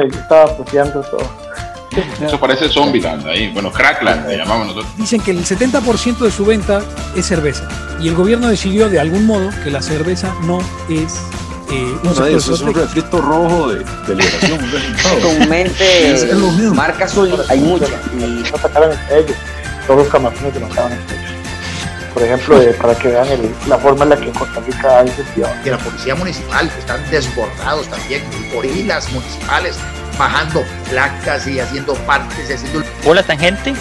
estaba apoyando todo. Eso parece Zombieland ahí, bueno, Crackland le llamamos nosotros. Dicen que el 70% de su venta es cerveza y el gobierno decidió de algún modo que la cerveza no es eh, un no, eso es un refrito rojo de, de liberación. Comúnmente, marcas hay muchas. Y no sacaron ellos, todos los camarones que no estaban ellos. Por ejemplo, eh, para que vean el, la forma en la que en Costa Rica hay De la policía municipal, que están desbordados también, gorilas municipales, bajando placas y haciendo partes y haciendo... Hola Tangente,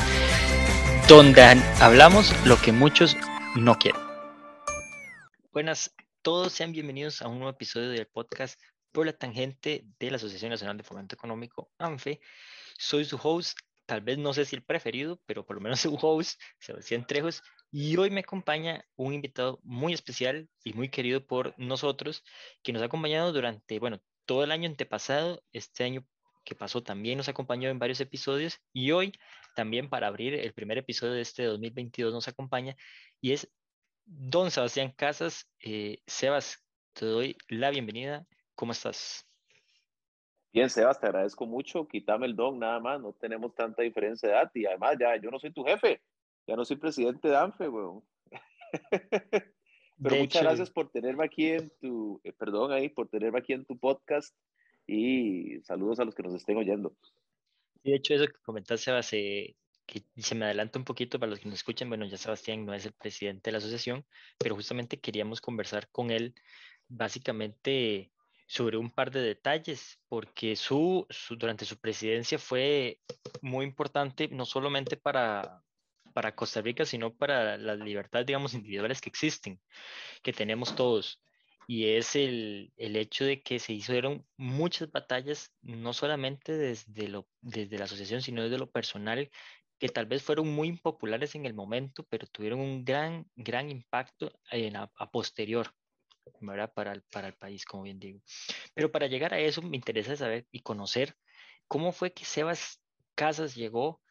donde hablamos lo que muchos no quieren. Buenas, todos sean bienvenidos a un nuevo episodio del podcast Por la Tangente de la Asociación Nacional de Fomento Económico, ANFE. Soy su host, tal vez no sé si el preferido, pero por lo menos su host, Sebastián Trejos, y hoy me acompaña un invitado muy especial y muy querido por nosotros, que nos ha acompañado durante, bueno, todo el año antepasado, este año que pasó también nos acompañó en varios episodios y hoy también para abrir el primer episodio de este 2022 nos acompaña y es don Sebastián Casas. Eh, Sebas, te doy la bienvenida. ¿Cómo estás? Bien, Sebas, te agradezco mucho. Quítame el don, nada más. No tenemos tanta diferencia de edad y además ya yo no soy tu jefe. Ya no soy presidente de ANFE, weón. Pero muchas gracias por tenerme aquí en tu, eh, perdón ahí, por tenerme aquí en tu podcast y saludos a los que nos estén oyendo. de hecho, eso que comentaste, eh, que se me adelanta un poquito para los que nos escuchan, bueno, ya Sebastián no es el presidente de la asociación, pero justamente queríamos conversar con él básicamente sobre un par de detalles, porque su, su durante su presidencia fue muy importante, no solamente para, para Costa Rica, sino para las libertades, digamos, individuales que existen, que tenemos todos. Y es el, el hecho de que se hicieron muchas batallas, no solamente desde, lo, desde la asociación, sino desde lo personal, que tal vez fueron muy impopulares en el momento, pero tuvieron un gran, gran impacto en a, posterior. ¿verdad? Para, para el país, como bien digo. Pero para llegar a eso, me interesa saber y conocer cómo fue que Sebas Casas llegó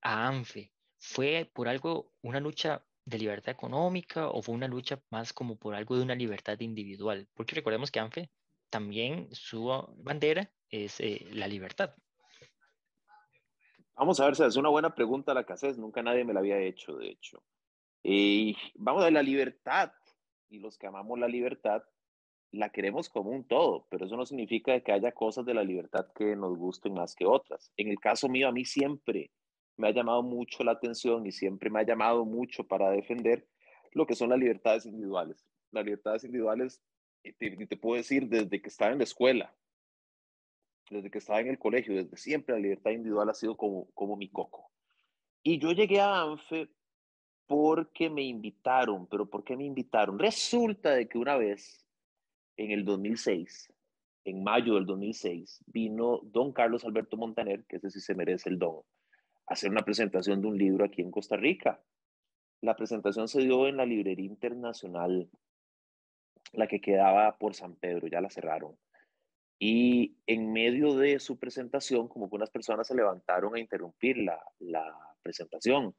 a ANFE, ¿Fue por algo una lucha de libertad económica o fue una lucha más como por algo de una libertad individual? Porque recordemos que ANFE también su bandera es eh, la libertad. Vamos a ver, es una buena pregunta la que haces, nunca nadie me la había hecho, de hecho. Y vamos a ver, la libertad, y los que amamos la libertad, la queremos como un todo, pero eso no significa que haya cosas de la libertad que nos gusten más que otras. En el caso mío, a mí siempre me ha llamado mucho la atención y siempre me ha llamado mucho para defender lo que son las libertades individuales. Las libertades individuales, y te, puedo decir, desde que estaba en la escuela, desde que estaba en el colegio, desde siempre la libertad individual ha sido como, como mi coco. Y yo llegué a ANFE porque me invitaron, pero ¿por qué me invitaron? Resulta de que una vez, en el 2006, en mayo del 2006, vino don Carlos Alberto Montaner, que ese sí se merece el don, hacer una presentación de un libro aquí en Costa Rica. La presentación se dio en la Librería Internacional, la que quedaba por San Pedro, ya la cerraron. Y en medio de su presentación, como que unas personas se levantaron a interrumpir la, la presentación,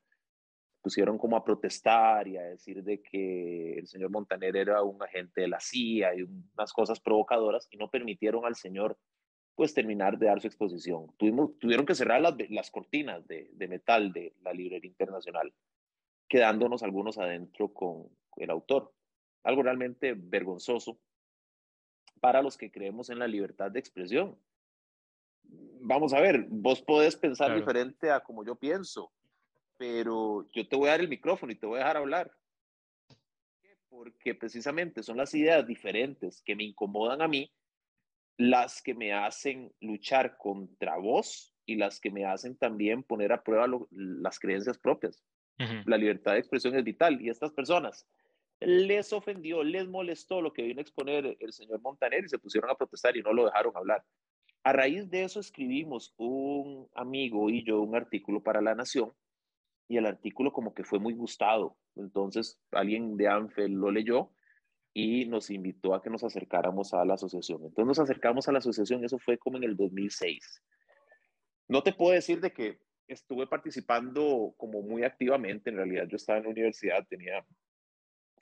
pusieron como a protestar y a decir de que el señor Montaner era un agente de la CIA y unas cosas provocadoras y no permitieron al señor pues terminar de dar su exposición. Tuvimos, tuvieron que cerrar las, las cortinas de, de, metal de la librería internacional, quedándonos algunos adentro con el autor. Algo realmente vergonzoso para los que creemos en la libertad de expresión. Vamos a ver, vos podés pensar diferente a como yo pienso, pero yo te voy a dar el micrófono y te voy a dejar hablar. Porque precisamente son las ideas diferentes que me incomodan a mí las que me hacen luchar contra vos y las que me hacen también poner a prueba las creencias propias. La libertad de expresión es vital y estas personas les ofendió, les molestó lo que vino a exponer el señor Montaner y se pusieron a protestar y no lo dejaron hablar. A raíz de eso escribimos un amigo y yo un artículo para La Nación y el artículo como que fue muy gustado. Entonces alguien de ANFEL lo leyó y nos invitó a que nos acercáramos a la asociación. Entonces nos acercamos a la asociación, eso fue como en el 2006. No te puedo decir de que estuve participando como muy activamente, en realidad yo estaba en la universidad, tenía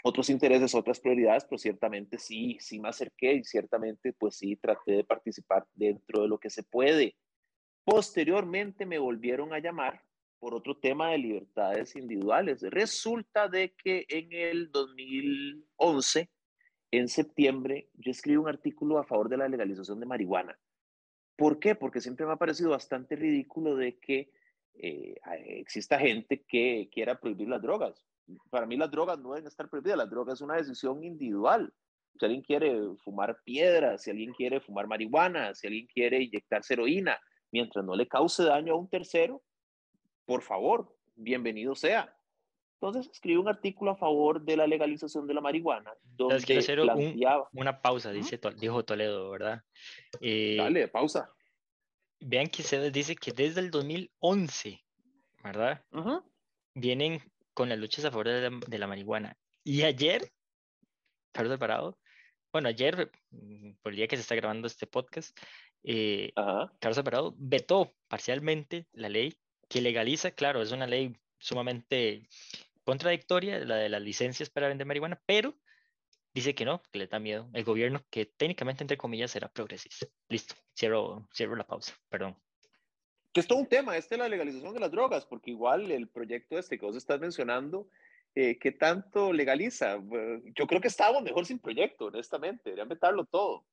otros intereses, otras prioridades, pero ciertamente sí, sí me acerqué y ciertamente pues sí traté de participar dentro de lo que se puede. Posteriormente me volvieron a llamar por otro tema de libertades individuales. Resulta de que en el 2011, en septiembre, yo escribí un artículo a favor de la legalización de marihuana. ¿Por qué? Porque siempre me ha parecido bastante ridículo de que eh, exista gente que quiera prohibir las drogas. Para mí las drogas no deben estar prohibidas, las drogas es una decisión individual. Si alguien quiere fumar piedras, si alguien quiere fumar marihuana, si alguien quiere inyectar heroína, mientras no le cause daño a un tercero, por favor, bienvenido sea. Entonces escribí un artículo a favor de la legalización de la marihuana. Donde quiero hacer una pausa, dice, dijo Toledo, ¿verdad? Eh, Dale, pausa. Vean que se dice que desde el 2011, ¿verdad? Vienen con las luchas a favor de la, marihuana. Y ayer, Carlos Alvarado, bueno, ayer, mm, por el día que se está grabando este podcast, eh, Carlos Alvarado vetó parcialmente la ley que legaliza, claro, es una ley sumamente contradictoria, la de las licencias para vender marihuana, pero dice que no, que le da miedo. El gobierno, que técnicamente, entre comillas, será progresista. Listo, cierro, cierro la pausa, perdón. Que es todo un tema, este es la legalización de las drogas, porque igual el proyecto este que vos estás mencionando, eh, ¿qué tanto legaliza? Yo creo que estábamos mejor sin proyecto, honestamente, deberían meterlo todo.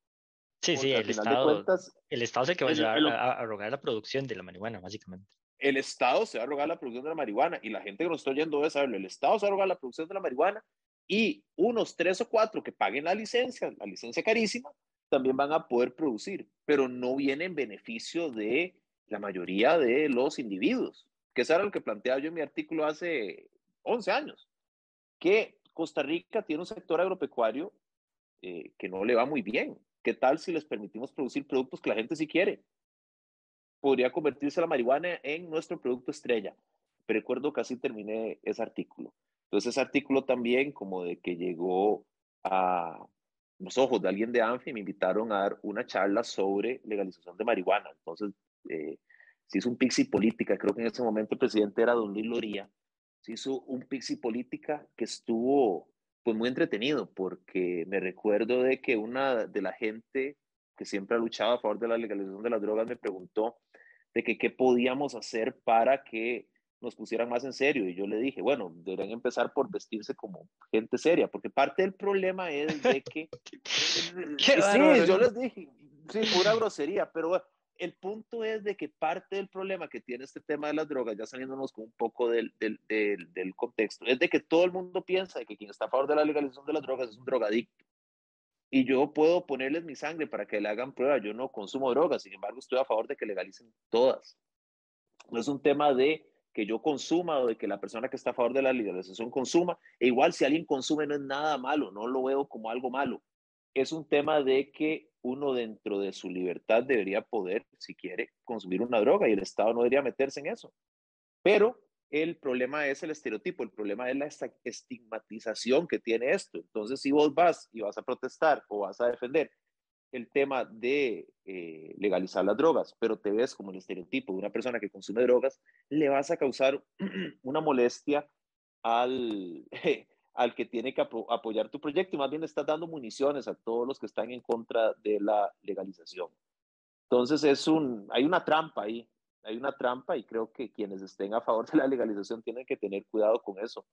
Sí, sí, el Estado, el Estado es el que va a, a, a, la producción de la marihuana, básicamente el Estado se va a rogar la producción de la marihuana y la gente que nos está oyendo debe saberlo, el Estado se va a rogar la producción de la marihuana y unos tres o cuatro que paguen la licencia, la licencia carísima, también van a poder producir, pero no viene en beneficio de la mayoría de los individuos, que eso era lo que planteaba yo en mi artículo hace 11 años, que Costa Rica tiene un sector agropecuario eh, que no le va muy bien. ¿Qué tal si les permitimos producir productos que la gente sí quiere? Podría convertirse la marihuana en nuestro producto estrella. Pero recuerdo que así terminé ese artículo. Entonces ese artículo también como de que llegó a los ojos de alguien de ANFI, me invitaron a dar una charla sobre legalización de marihuana. Entonces eh, se hizo un pixi política, creo que en ese momento el presidente era don Luis Loría, se hizo un pixi política que estuvo pues muy entretenido porque me recuerdo de que una de la gente que siempre ha luchado a favor de la legalización de las drogas me preguntó de que qué podíamos hacer para que nos pusieran más en serio. Y yo le dije, bueno, deberían empezar por vestirse como gente seria, porque parte del problema es de que... sí, yo les dije, sí, pura grosería, pero el punto es de que parte del problema que tiene este tema de las drogas, ya saliéndonos con un poco del, del, del, del contexto, es de que todo el mundo piensa de que quien está a favor de la legalización de las drogas es un drogadicto y yo puedo ponerles mi sangre para que le hagan prueba. Yo no consumo drogas, sin embargo, estoy a favor de que legalicen todas. No es un tema de que yo consuma o de que la persona que está a favor de la legalización consuma. E igual si alguien consume no es nada malo, no lo veo como algo malo. Es un tema de que uno dentro de su libertad debería poder, si quiere, consumir una droga y el Estado no debería meterse en eso. Pero el problema es el estereotipo, el problema es la estigmatización que tiene esto. Entonces, si vos vas y vas a protestar o vas a defender el tema de eh, legalizar las drogas, pero te ves como el estereotipo de una persona que consume drogas, le vas a causar una molestia al, al que tiene que apoyar tu proyecto y más bien estás dando municiones a todos los que están en contra de la legalización. Entonces, es un, hay una trampa ahí hay una trampa y creo que quienes estén a favor de la legalización tienen que tener cuidado con eso.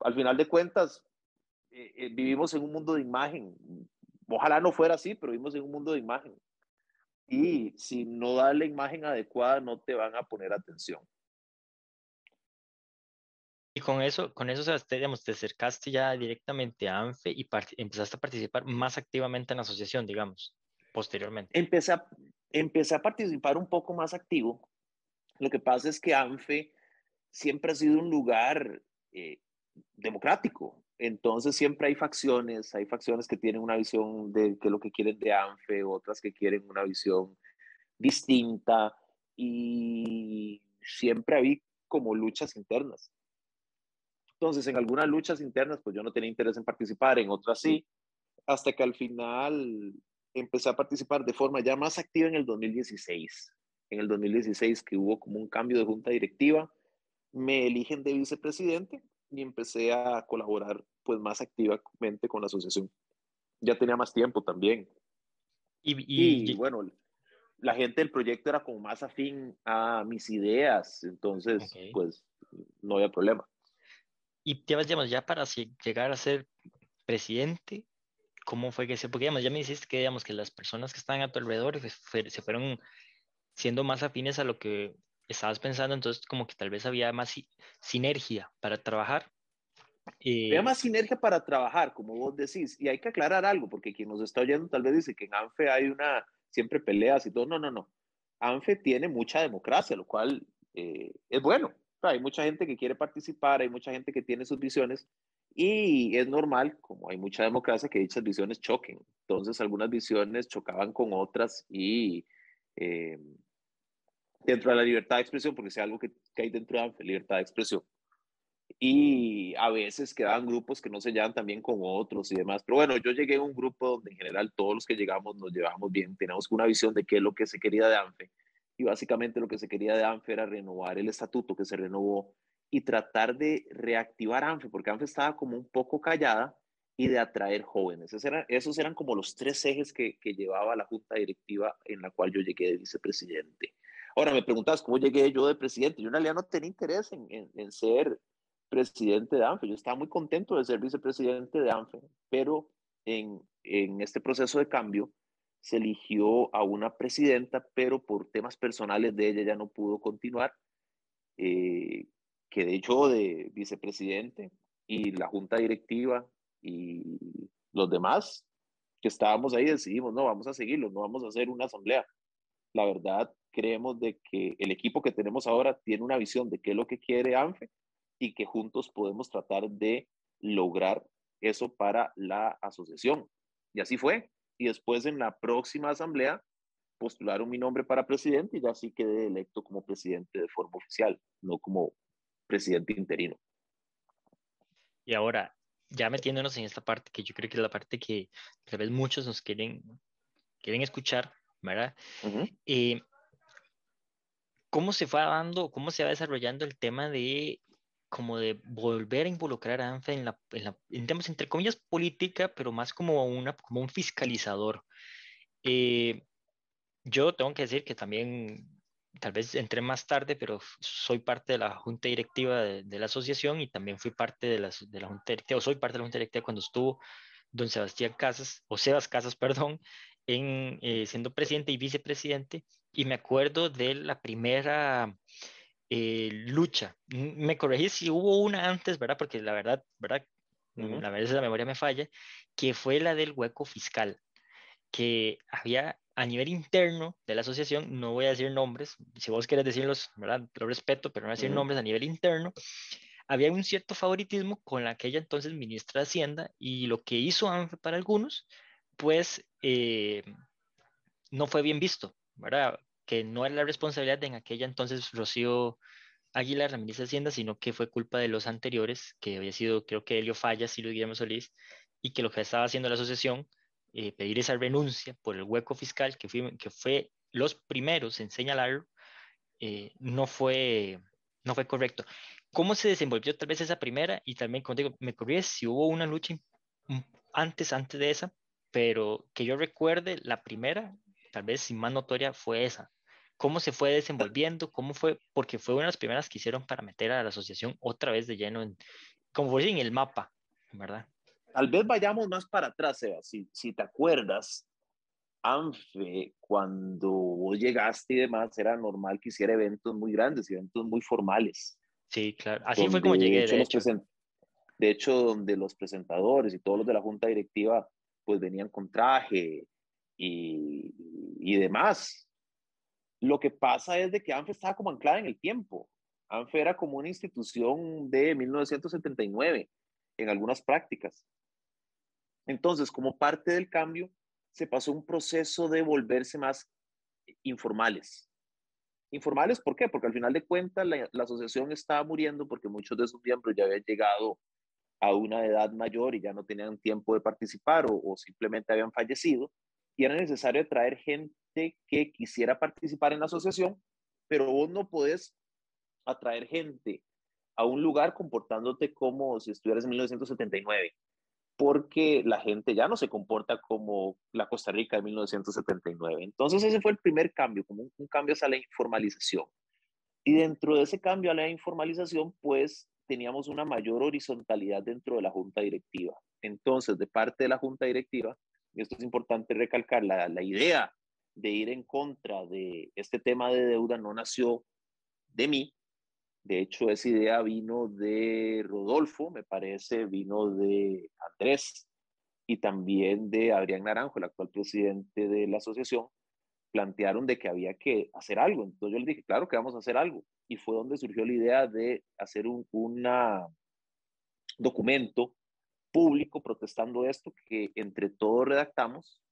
Al final de cuentas, eh, eh, vivimos en un mundo de imagen. Ojalá no fuera así, pero vivimos en un mundo de imagen. Y si no da la imagen adecuada, no te van a poner atención. Y con eso, con eso, digamos, te acercaste ya directamente a ANFE y empezaste a participar más activamente en la asociación, digamos, posteriormente. Empecé a, a participar un poco más activo. Lo que pasa es que ANFE siempre ha sido un lugar eh, democrático. Entonces siempre hay facciones, hay facciones que tienen una visión de qué lo que quieren de ANFE, otras que quieren una visión distinta y siempre hay como luchas internas. Entonces, en algunas luchas internas, pues yo no tenía interés en participar, en otras sí, hasta que al final empecé a participar de forma ya más activa en el 2016. En el 2016 que hubo como un cambio de junta directiva, me eligen de vicepresidente y empecé a colaborar pues más activamente con la asociación. Ya tenía más tiempo también. Y, y, bueno, la gente del proyecto era como más afín a mis ideas, entonces pues no había problema. Y digamos, ya para llegar a ser presidente, ¿cómo fue que se, porque digamos, ya me dijiste que digamos que las personas que están a tu alrededor se fueron siendo más afines a lo que estabas pensando, entonces como que tal vez había más sinergia para trabajar. Eh, había más sinergia para trabajar, como vos decís, y hay que aclarar algo, porque quien nos está oyendo tal vez dice que en ANFE hay una, siempre peleas y todo, no, no, no. ANFE tiene mucha democracia, lo cual eh, es bueno. hay mucha gente que quiere participar, hay mucha gente que tiene sus visiones, y es normal, como hay mucha democracia, que dichas visiones choquen. Entonces, algunas visiones chocaban con otras y eh, dentro de la libertad de expresión, porque es algo que, hay dentro de la libertad de expresión. Y a veces quedaban grupos que no se llevan también con otros y demás. Pero bueno, yo llegué a un grupo donde en general todos los que llegamos nos llevamos bien, tenemos una visión de qué es lo que se quería de ANFE. Y básicamente lo que se quería de ANFE era renovar el estatuto que se renovó y tratar de reactivar ANFE, porque ANFE estaba como un poco callada y de atraer jóvenes. Esos eran, esos eran como los tres ejes que, que llevaba la junta directiva en la cual yo llegué de vicepresidente. Ahora me preguntas cómo llegué yo de presidente. Yo en realidad no tenía interés en, en, ser presidente de ANFE. Yo estaba muy contento de ser vicepresidente de ANFE, pero en, en este proceso de cambio se eligió a una presidenta, pero por temas personales de ella ya no pudo continuar. Eh, quedé yo de vicepresidente y la junta directiva y los demás que estábamos ahí decidimos, no, vamos a seguirlo, no vamos a hacer una asamblea. La verdad, creemos de que el equipo que tenemos ahora tiene una visión de qué es lo que quiere ANFE y que juntos podemos tratar de lograr eso para la asociación. Y así fue. Y después en la próxima asamblea postularon mi nombre para presidente y ya sí quedé electo como presidente de forma oficial, no como presidente interino. Y ahora, ya metiéndonos en esta parte, que yo creo que es la parte que tal vez muchos nos quieren, quieren escuchar, ¿verdad? ¿Cómo se fue dando, cómo se va desarrollando el tema de como de volver a involucrar a ANFE en, la, en, la, en temas, entre comillas, política, pero más como, una, como un fiscalizador? Eh, yo tengo que decir que también, tal vez entré más tarde, pero soy parte de la junta directiva de, la asociación y también fui parte de la, de la junta directiva, o soy parte de la junta directiva cuando estuvo don Sebastián Casas, o Sebas Casas, perdón, en, eh, siendo presidente y vicepresidente, y me acuerdo de la primera eh, lucha. Me corregí si hubo una antes, ¿verdad? Porque la verdad, ¿verdad? La verdad la memoria me falla, que fue la del hueco fiscal, que había a nivel interno de la asociación, no voy a decir nombres, si vos querés decirlos, ¿verdad? Lo respeto, pero no voy a decir nombres a nivel interno, había un cierto favoritismo con aquella entonces ministra de Hacienda y lo que hizo ANFE para algunos, pues eh, no fue bien visto, ¿verdad? Que no era la responsabilidad de en aquella entonces Rocío Aguilar, la ministra de Hacienda, sino que fue culpa de los anteriores, que había sido, creo que Helio Fallas y Luis Guillermo Solís, y que lo que estaba haciendo la asociación, eh, pedir esa renuncia por el hueco fiscal, que fue, que fue los primeros en señalarlo, eh, no, fue, no fue correcto. ¿Cómo se desenvolvió tal vez esa primera? Y también, contigo, me corrí si hubo una lucha antes, antes de esa, pero que yo recuerde, la primera, tal vez sin más notoria, fue esa. ¿Cómo se fue desenvolviendo? ¿Cómo fue? Porque fue una de las primeras que hicieron para meter a la asociación otra vez de lleno, en, como fue en el mapa, ¿verdad? Tal vez vayamos más para atrás, Eva. Si, si te acuerdas, ANFE, cuando vos llegaste y demás, era normal que hiciera eventos muy grandes, eventos muy formales. Sí, claro. Así fue como llegué. De hecho, de hecho, donde los presentadores y todos los de la junta directiva pues venían con traje y, y demás. Lo que pasa es de que ANFE estaba como anclada en el tiempo. ANFE era como una institución de 1979 en algunas prácticas. Entonces, como parte del cambio, se pasó un proceso de volverse más informales. Informales, ¿por qué? Porque al final de cuentas la, asociación estaba muriendo porque muchos de sus miembros ya habían llegado a una edad mayor y ya no tenían tiempo de participar o, simplemente habían fallecido, y era necesario traer gente que quisiera participar en la asociación, pero vos no podés atraer gente a un lugar comportándote como si estuvieras en 1979, porque la gente ya no se comporta como la Costa Rica de 1979. Entonces ese fue el primer cambio, como un, cambio hacia la informalización. Y dentro de ese cambio a la informalización, pues teníamos una mayor horizontalidad dentro de la junta directiva. Entonces, de parte de la junta directiva, y esto es importante recalcar, la, la idea de ir en contra de este tema de deuda no nació de mí, de hecho, esa idea vino de Rodolfo, me parece, vino de Andrés y también de Adrián Naranjo, el actual presidente de la asociación, plantearon de que había que hacer algo. Entonces yo les dije, claro que vamos a hacer algo. Y fue donde surgió la idea de hacer un documento público protestando esto que entre todos redactamos.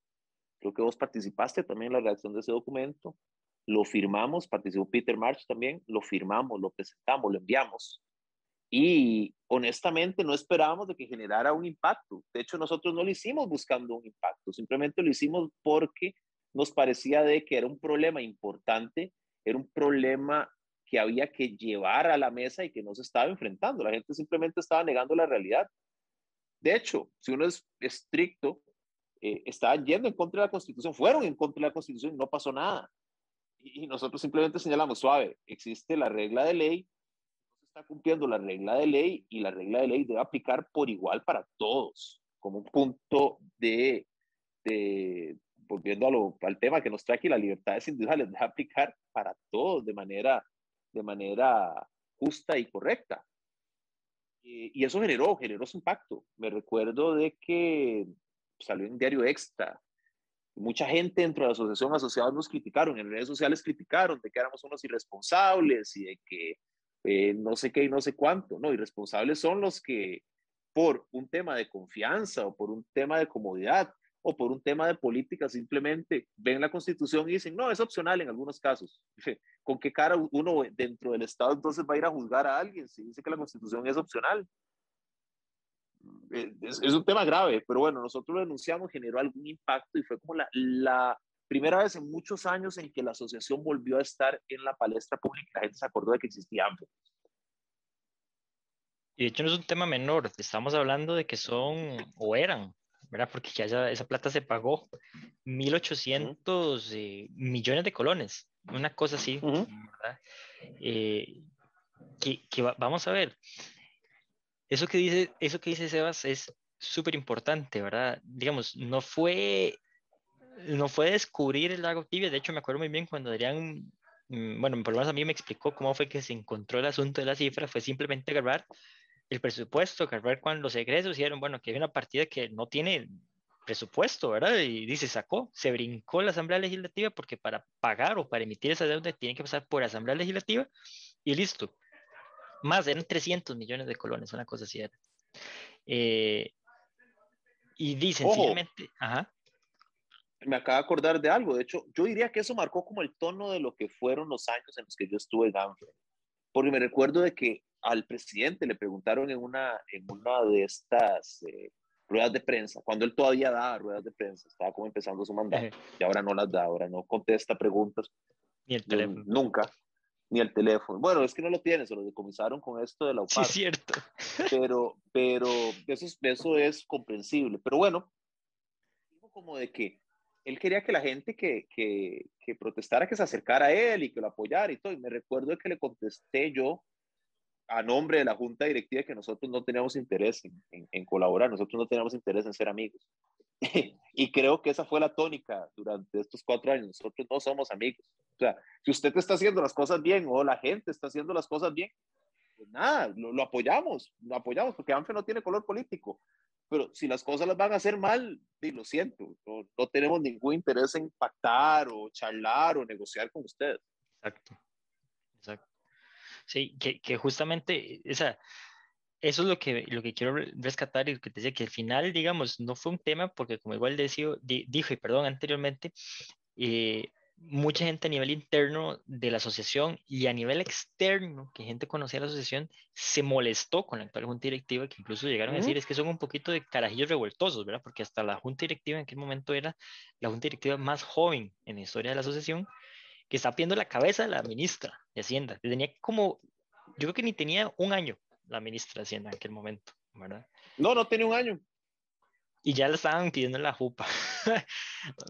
Creo que vos participaste también en la redacción de ese documento lo firmamos, participó Peter March también, lo firmamos, lo presentamos, lo enviamos. Y honestamente no esperábamos de que generara un impacto. De hecho, nosotros no lo hicimos buscando un impacto, simplemente lo hicimos porque nos parecía de que era un problema importante, era un problema que había que llevar a la mesa y que no se estaba enfrentando. La gente simplemente estaba negando la realidad. De hecho, si uno es estricto, eh, estaban yendo en contra de la Constitución, fueron en contra de la Constitución no pasó nada y nosotros simplemente señalamos, suave, existe la regla de ley, no se está cumpliendo la regla de ley y la regla de ley debe aplicar por igual para todos, como un punto de, de volviendo al tema que nos trae aquí, las libertades individuales debe aplicar para todos de manera, de manera justa y correcta. Y, y eso generó, generó su impacto. Me recuerdo de que salió en Diario Extra, Mucha gente dentro de la asociación asociados nos criticaron, en redes sociales criticaron de que éramos unos irresponsables y de que eh, no sé qué y no sé cuánto. No, irresponsables son los que por un tema de confianza o por un tema de comodidad o por un tema de política simplemente ven la constitución y dicen, no, es opcional en algunos casos. ¿Con qué cara uno dentro del Estado entonces va a ir a juzgar a alguien si dice que la constitución es opcional? Eh, es, un tema grave, pero bueno, nosotros lo denunciamos, generó algún impacto y fue como la, la primera vez en muchos años en que la asociación volvió a estar en la palestra pública la gente se acordó de que existía. Y de hecho no es un tema menor, estamos hablando de que son, o eran, ¿verdad? Porque ya, esa plata se pagó, 1.800 eh, millones de colones, una cosa así, ¿verdad? Eh, que, que vamos a ver, eso que dice, eso que dice Sebas es súper importante, ¿verdad? Digamos, no fue, no fue descubrir el lago tibia, de hecho me acuerdo muy bien cuando Adrián, mm, bueno, por lo menos a mí me explicó cómo fue que se encontró el asunto de la cifra, fue simplemente agarrar el presupuesto, agarrar cuando los egresos dijeron, bueno, que hay una partida que no tiene presupuesto, ¿verdad? Y dice, sacó, se brincó la Asamblea Legislativa porque para pagar o para emitir esa deuda tiene que pasar por Asamblea Legislativa y listo más, eran 300 millones de colones, una cosa así era. Eh, y dicen sencillamente, ajá. Me acaba de acordar de algo, de hecho, yo diría que eso marcó como el tono de lo que fueron los años en los que yo estuve en Ganfre, porque me recuerdo de que al presidente le preguntaron en una, en una de estas eh, ruedas de prensa, cuando él todavía daba ruedas de prensa, estaba como empezando su mandato, y ahora no las da, ahora no contesta preguntas. Ni el teléfono. Nunca ni el teléfono. Bueno, es que no lo tienen, se lo decomisaron con esto de la UPAR. Sí, cierto. Pero, pero eso, es, eso es comprensible. Pero bueno, como de que él quería que la gente que, que, que, protestara, que se acercara a él y que lo apoyara y todo. Y me recuerdo que le contesté yo a nombre de la junta directiva que nosotros no teníamos interés en, en colaborar, nosotros no teníamos interés en ser amigos. y creo que esa fue la tónica durante estos cuatro años. Nosotros no somos amigos. O sea, si usted está haciendo las cosas bien o la gente está haciendo las cosas bien, pues nada, lo, apoyamos, lo apoyamos porque ANFE no tiene color político. Pero si las cosas las van a hacer mal, lo siento, no, no tenemos ningún interés en pactar o charlar o negociar con ustedes. Exacto. Exacto. Sí, que, que justamente esa eso es lo que, lo que quiero rescatar y que te decía que al final, digamos, no fue un tema porque como igual decía, dije, perdón, anteriormente, eh, mucha gente a nivel interno de la asociación y a nivel externo, que gente conocía la asociación, se molestó con la actual junta directiva, que incluso llegaron a decir es que son un poquito de carajillos revoltosos, ¿verdad? Porque hasta la junta directiva en aquel momento era la junta directiva más joven en la historia de la asociación, que está pidiendo la cabeza de la ministra de Hacienda. Tenía como yo creo que ni tenía un año la ministra de Hacienda en aquel momento, ¿verdad? No, no tenía un año. Y ya le estaban pidiendo la jupa.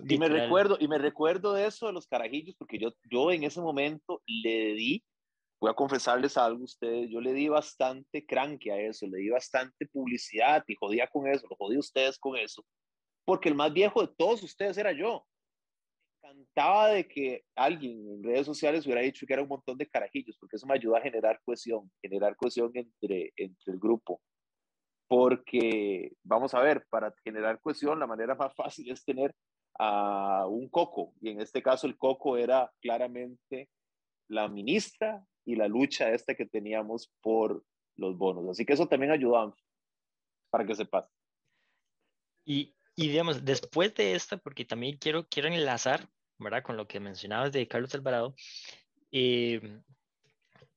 y me recuerdo, y me recuerdo de eso de los carajillos, porque yo, yo en ese momento le di, voy a confesarles algo a ustedes, yo le di bastante cranque a eso, le di bastante publicidad y jodía con eso, lo jodí a ustedes con eso, porque el más viejo de todos ustedes era yo. Encantaba de que alguien en redes sociales hubiera dicho que era un montón de carajillos, porque eso me ayuda a generar cohesión, generar cohesión entre, entre el grupo porque vamos a ver, para generar cohesión la manera más fácil es tener a un coco, y en este caso el coco era claramente la ministra y la lucha esta que teníamos por los bonos. Así que eso también ayudó para que sepas. Y, y digamos, después de esta, porque también quiero, quiero enlazar, ¿verdad? Con lo que mencionabas de Carlos Alvarado, eh,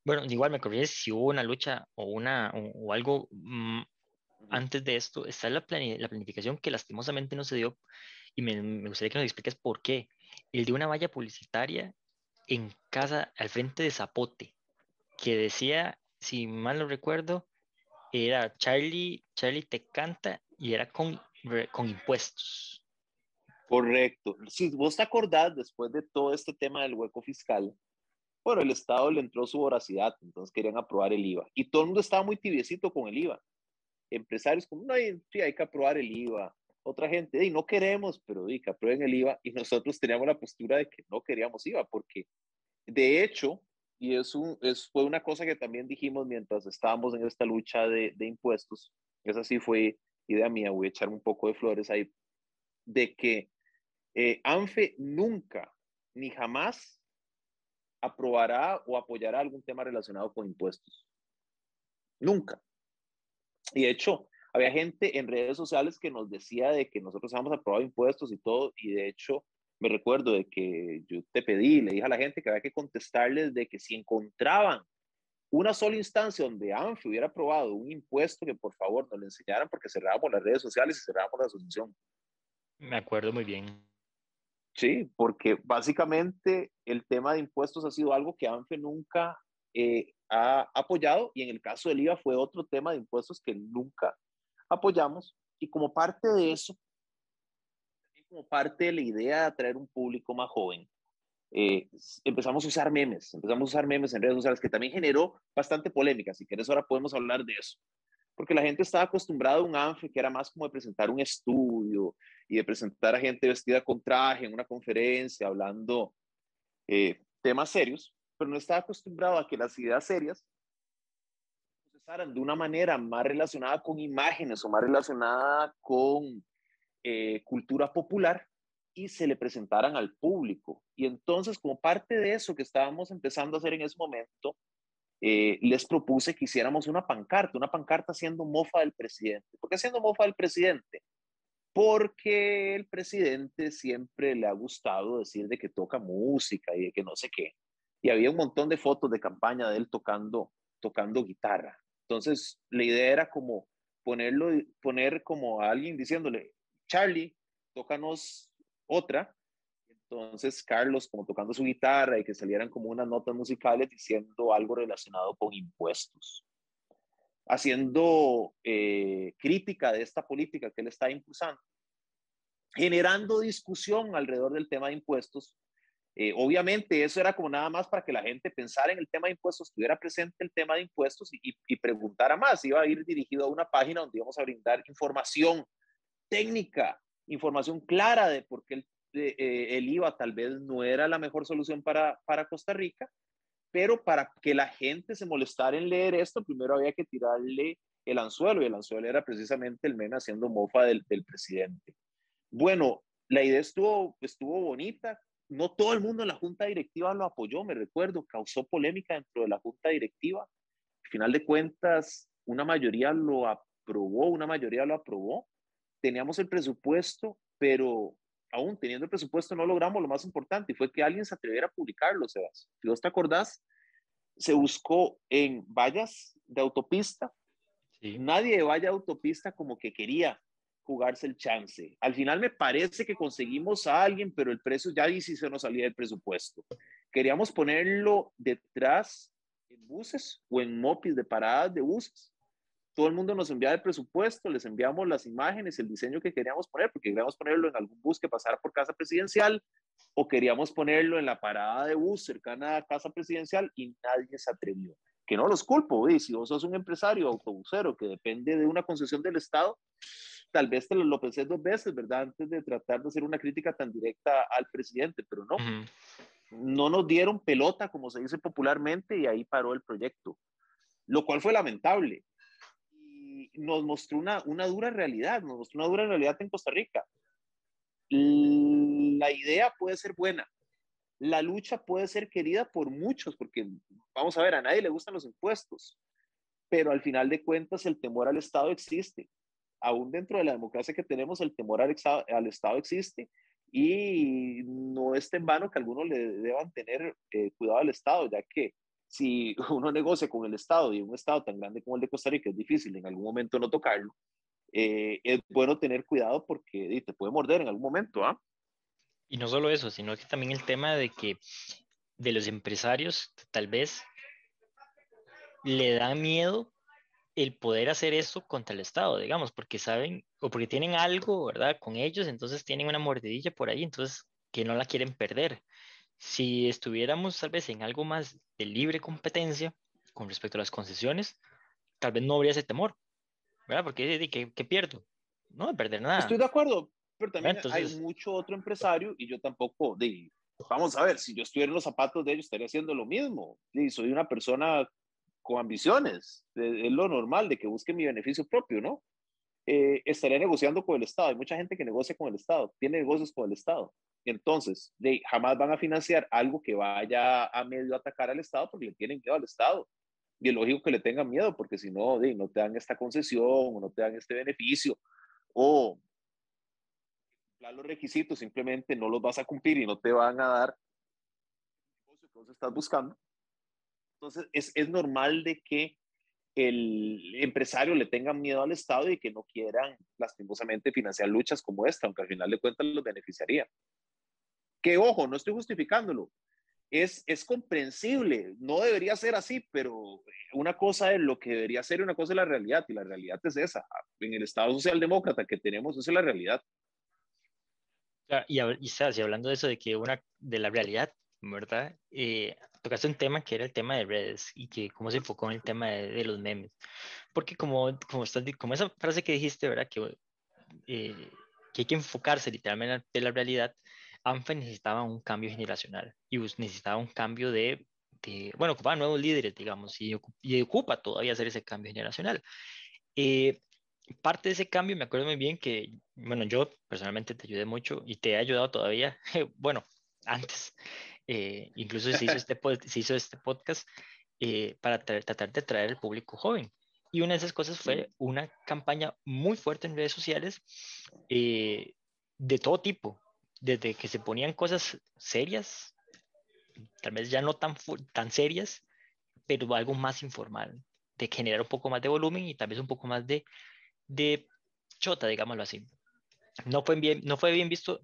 bueno, igual me corriges si hubo una lucha o, una, o, algo mm, antes de esto está la, la planificación que lastimosamente no se dio y me, me, gustaría que nos expliques por qué. El de una valla publicitaria en casa al frente de Zapote, que decía, si mal no recuerdo, era Charlie, Charlie te canta y era con, con impuestos. Correcto. Si vos te acordás, después de todo este tema del hueco fiscal, bueno, el Estado le entró su voracidad, entonces querían aprobar el IVA. Y todo el mundo estaba muy tibiecito con el IVA empresarios como, no, hay, sí, hay que aprobar el IVA. Otra gente, y no queremos, pero que aprueben el IVA. Y nosotros teníamos la postura de que no queríamos IVA, porque de hecho, y es fue una cosa que también dijimos mientras estábamos en esta lucha de, de impuestos, esa sí fue idea mía, voy a echar un poco de flores ahí, de que eh, ANFE nunca ni jamás aprobará o apoyará algún tema relacionado con impuestos. Nunca. Y de hecho, había gente en redes sociales que nos decía de que nosotros habíamos aprobado impuestos y todo, y de hecho me recuerdo de que yo te pedí, le dije a la gente que había que contestarles de que si encontraban una sola instancia donde ANFI hubiera aprobado un impuesto, que por favor nos lo enseñaran porque cerrábamos las redes sociales y cerrábamos la asociación. Me acuerdo muy bien. Sí, porque básicamente el tema de impuestos ha sido algo que ANFE nunca eh, ha apoyado y en el caso del IVA fue otro tema de impuestos que nunca apoyamos y como parte de eso, como parte de la idea de atraer un público más joven, eh, empezamos a usar memes, empezamos a usar memes en redes sociales que también generó bastante polémica, si quieres ahora podemos hablar de eso, porque la gente estaba acostumbrada a un ANFE que era más como de presentar un estudio y de presentar a gente vestida con traje en una conferencia hablando eh, temas serios, pero no estaba acostumbrado a que las ideas serias se procesaran de una manera más relacionada con imágenes o más relacionada con eh, cultura popular y se le presentaran al público. Y entonces, como parte de eso que estábamos empezando a hacer en ese momento, eh, les propuse que hiciéramos una pancarta, una pancarta haciendo mofa del presidente. ¿Por qué haciendo mofa del presidente? Porque el presidente siempre le ha gustado decir de que toca música y de que no sé qué y había un montón de fotos de campaña de él tocando, tocando guitarra. Entonces, la idea era como ponerlo, poner como a alguien diciéndole, Charlie, tócanos otra. Entonces, Carlos, como tocando su guitarra y que salieran como unas notas musicales diciendo algo relacionado con impuestos. Haciendo eh, crítica de esta política que él está impulsando, generando discusión alrededor del tema de impuestos eh, obviamente eso era como nada más para que la gente pensara en el tema de impuestos, estuviera presente el tema de impuestos y, y, preguntara más. Iba a ir dirigido a una página donde íbamos a brindar información técnica, información clara de por qué el, eh, el IVA tal vez no era la mejor solución para, para Costa Rica, pero para que la gente se molestara en leer esto, primero había que tirarle el anzuelo y el anzuelo era precisamente el MENA haciendo mofa del, del presidente. Bueno, la idea estuvo, estuvo bonita, no todo el mundo en la junta directiva lo apoyó, me recuerdo, causó polémica dentro de la junta directiva. Al final de cuentas, una mayoría lo aprobó, una mayoría lo aprobó. Teníamos el presupuesto, pero aún teniendo el presupuesto no logramos lo más importante y fue que alguien se atreviera a publicarlo, Sebas. Si vos te acordás, se buscó en vallas de autopista. Nadie de valla de autopista como que quería jugarse el chance. Al final me parece que conseguimos a alguien, pero el precio ya dice se nos salía del presupuesto. Queríamos ponerlo detrás en buses o en mopis de paradas de buses. Todo el mundo nos enviaba el presupuesto, les enviamos las imágenes, el diseño que queríamos poner, porque queríamos ponerlo en algún bus que pasara por casa presidencial o queríamos ponerlo en la parada de bus cercana a casa presidencial y nadie se atrevió. Que no los culpo, si vos sos un empresario autobusero que depende de una concesión del Estado, tal vez te lo, pensé dos veces, ¿verdad? Antes de tratar de hacer una crítica tan directa al presidente, pero no. No nos dieron pelota, como se dice popularmente, y ahí paró el proyecto, lo cual fue lamentable. Nos mostró una, una dura realidad, nos mostró una dura realidad en Costa Rica. La idea puede ser buena, la lucha puede ser querida por muchos, porque vamos a ver, a nadie le gustan los impuestos, pero al final de cuentas el temor al Estado existe aún dentro de la democracia que tenemos, el temor al, al Estado existe y no es en vano que algunos le deban tener eh, cuidado al Estado, ya que si uno negocia con el Estado y un Estado tan grande como el de Costa Rica es difícil en algún momento no tocarlo, eh, es bueno tener cuidado porque te puede morder en algún momento. ¿ah? Y no solo eso, sino que también el tema de que de los empresarios tal vez le da miedo el poder hacer eso contra el Estado, digamos, porque saben o porque tienen algo, ¿verdad? Con ellos, entonces tienen una mordidilla por ahí, entonces que no la quieren perder. Si estuviéramos tal vez en algo más de libre competencia con respecto a las concesiones, tal vez no habría ese temor, ¿verdad? Porque ¿qué, qué pierdo? No, de perder nada. Estoy de acuerdo, pero también hay mucho otro empresario y yo tampoco, de, vamos a ver, si yo estuviera en los zapatos de ellos estaría haciendo lo mismo. Y soy una persona con ambiciones, es lo normal de que busque mi beneficio propio, ¿no? Eh, estaría negociando con el Estado. Hay mucha gente que negocia con el Estado, tiene negocios con el Estado. Entonces, de, jamás van a financiar algo que vaya a medio atacar al Estado porque le tienen miedo al Estado. Y es lógico que le tengan miedo porque si no, no te dan esta concesión o no te dan este beneficio o los requisitos simplemente no los vas a cumplir y no te van a dar el que vos estás buscando entonces, es, es normal de que el empresario le tenga miedo al Estado y que no quieran lastimosamente financiar luchas como esta, aunque al final de cuentas los beneficiaría. Que ojo, no estoy justificándolo, es, es comprensible, no debería ser así, pero una cosa es lo que debería ser y una cosa es la realidad, y la realidad es esa. En el Estado socialdemócrata que tenemos, esa es la realidad. Y, y, y hablando de eso, de que una de la realidad, ¿verdad? Eh, tocaste un tema que era el tema de redes y que cómo se enfocó en el tema de, los memes. Porque como, como, estás, como esa frase que dijiste, ¿verdad? Que, eh, que hay que enfocarse literalmente en la realidad, ANFA necesitaba un cambio generacional y necesitaba un cambio de, de bueno, ocupaba nuevos líderes, digamos, y, y, ocupa todavía hacer ese cambio generacional. Eh, parte de ese cambio, me acuerdo muy bien que, bueno, yo personalmente te ayudé mucho y te he ayudado todavía, bueno, antes, eh, incluso se hizo este, se hizo este podcast eh, para tratar de atraer al público joven. Y una de esas cosas fue una campaña muy fuerte en redes sociales eh, de todo tipo, desde que se ponían cosas serias, tal vez ya no tan, tan serias, pero algo más informal, de generar un poco más de volumen y tal vez un poco más de, de chota, digámoslo así. No fue, bien, no fue bien visto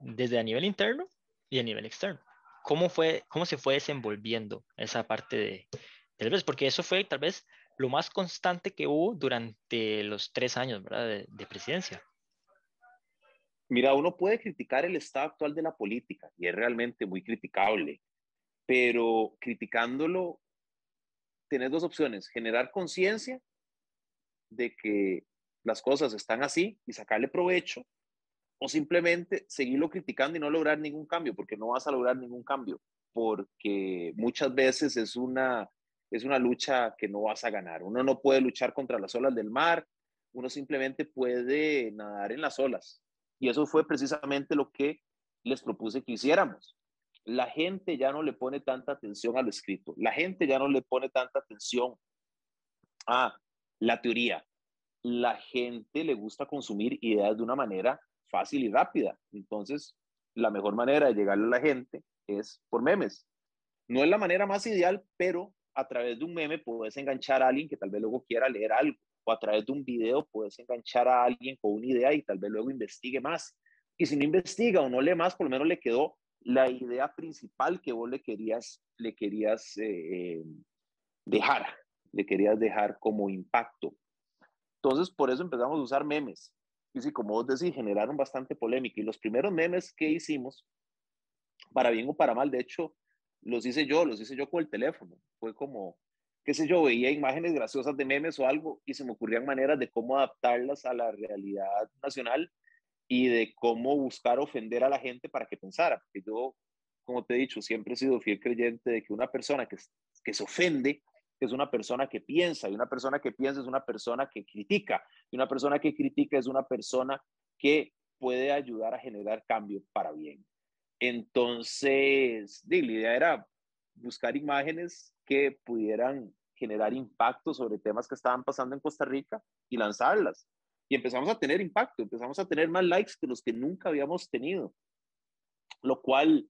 desde a nivel interno y a nivel externo cómo, fue, cómo se fue desenvolviendo esa parte de, tal vez, porque eso fue tal vez lo más constante que hubo durante los tres años. De, presidencia. Mira, uno puede criticar el estado actual de la política y es realmente muy criticable, pero criticándolo, tienes dos opciones, generar conciencia de que las cosas están así y sacarle provecho o simplemente seguirlo criticando y no lograr ningún cambio, porque no vas a lograr ningún cambio, porque muchas veces es una, es una lucha que no vas a ganar. Uno no puede luchar contra las olas del mar, uno simplemente puede nadar en las olas. Y eso fue precisamente lo que les propuse que hiciéramos. La gente ya no le pone tanta atención a lo escrito, la gente ya no le pone tanta atención a la teoría. La gente le gusta consumir ideas de una manera fácil y rápida. Entonces, la mejor manera de llegarle a la gente es por memes. No es la manera más ideal, pero a través de un meme puedes enganchar a alguien que tal vez luego quiera leer algo, o a través de un video puedes enganchar a alguien con una idea y tal vez luego investigue más. Y si no investiga o no lee más, por lo menos le quedó la idea principal que vos le querías, le querías eh, dejar, le querías dejar como impacto. Entonces, por eso empezamos a usar memes. Y sí, como vos decís, generaron bastante polémica. Y los primeros memes que hicimos, para bien o para mal, de hecho, los hice yo, los hice yo con el teléfono. Fue como, qué sé yo, veía imágenes graciosas de memes o algo y se me ocurrían maneras de cómo adaptarlas a la realidad nacional y de cómo buscar ofender a la gente para que pensara. Porque yo, como te he dicho, siempre he sido fiel creyente de que una persona que, que se ofende es una persona que piensa, y una persona que piensa es una persona que critica, y una persona que critica es una persona que puede ayudar a generar cambio para bien. Entonces, la idea era buscar imágenes que pudieran generar impacto sobre temas que estaban pasando en Costa Rica y lanzarlas. Y empezamos a tener impacto, empezamos a tener más likes que los que nunca habíamos tenido, lo cual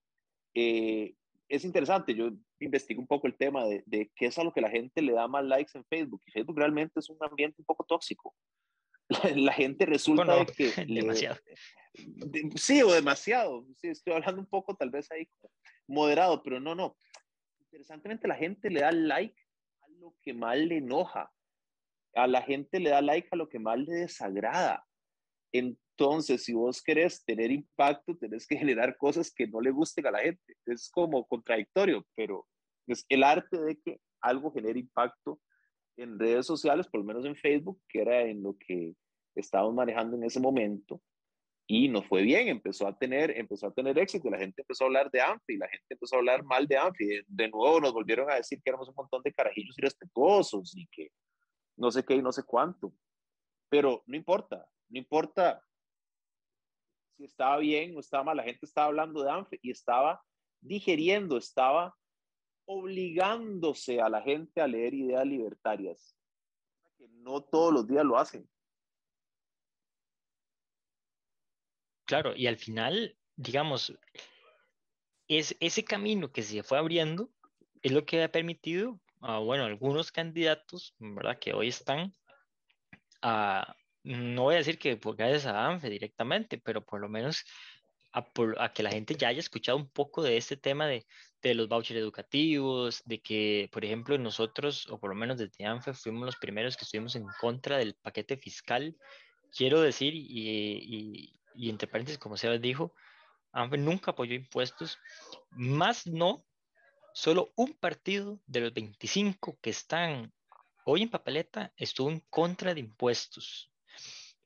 eh, es interesante. Yo investigo un poco el tema de, de, qué es a lo que la gente le da más likes en Facebook. Y Facebook realmente es un ambiente un poco tóxico. La, gente resulta que... demasiado. sí, o demasiado. Sí, estoy hablando un poco tal vez ahí moderado, pero no, no. Interesantemente, la gente le da like a lo que más le enoja. A la gente le da like a lo que más le desagrada. Entonces, si vos querés tener impacto, tenés que generar cosas que no le gusten a la gente. Es como contradictorio, pero es el arte de que algo genere impacto en redes sociales, por lo menos en Facebook, que era en lo que estábamos manejando en ese momento, y nos fue bien, empezó a tener, empezó a tener éxito, la gente empezó a hablar de ANFI, la gente empezó a hablar mal de ANFI, de, de, nuevo nos volvieron a decir que éramos un montón de carajillos irrespetuosos y que no sé qué y no sé cuánto, pero no importa, no importa si estaba bien o estaba mal, la gente estaba hablando de ANFE y estaba digeriendo, estaba obligándose a la gente a leer ideas libertarias, que no todos los días lo hacen. Claro, y al final, digamos, es ese camino que se fue abriendo es lo que ha permitido a, bueno, algunos candidatos, ¿verdad? Que hoy están, no voy a decir que gracias a ANFE directamente, pero por lo menos a, que la gente ya haya escuchado un poco de este tema de, de, los vouchers educativos, de que, por ejemplo, nosotros, o por lo menos desde ANFE, fuimos los primeros que estuvimos en contra del paquete fiscal. Quiero decir, y, y entre paréntesis, como se dijo, ANFE nunca apoyó impuestos, más no, solo un partido de los 25 que están hoy en papeleta estuvo en contra de impuestos.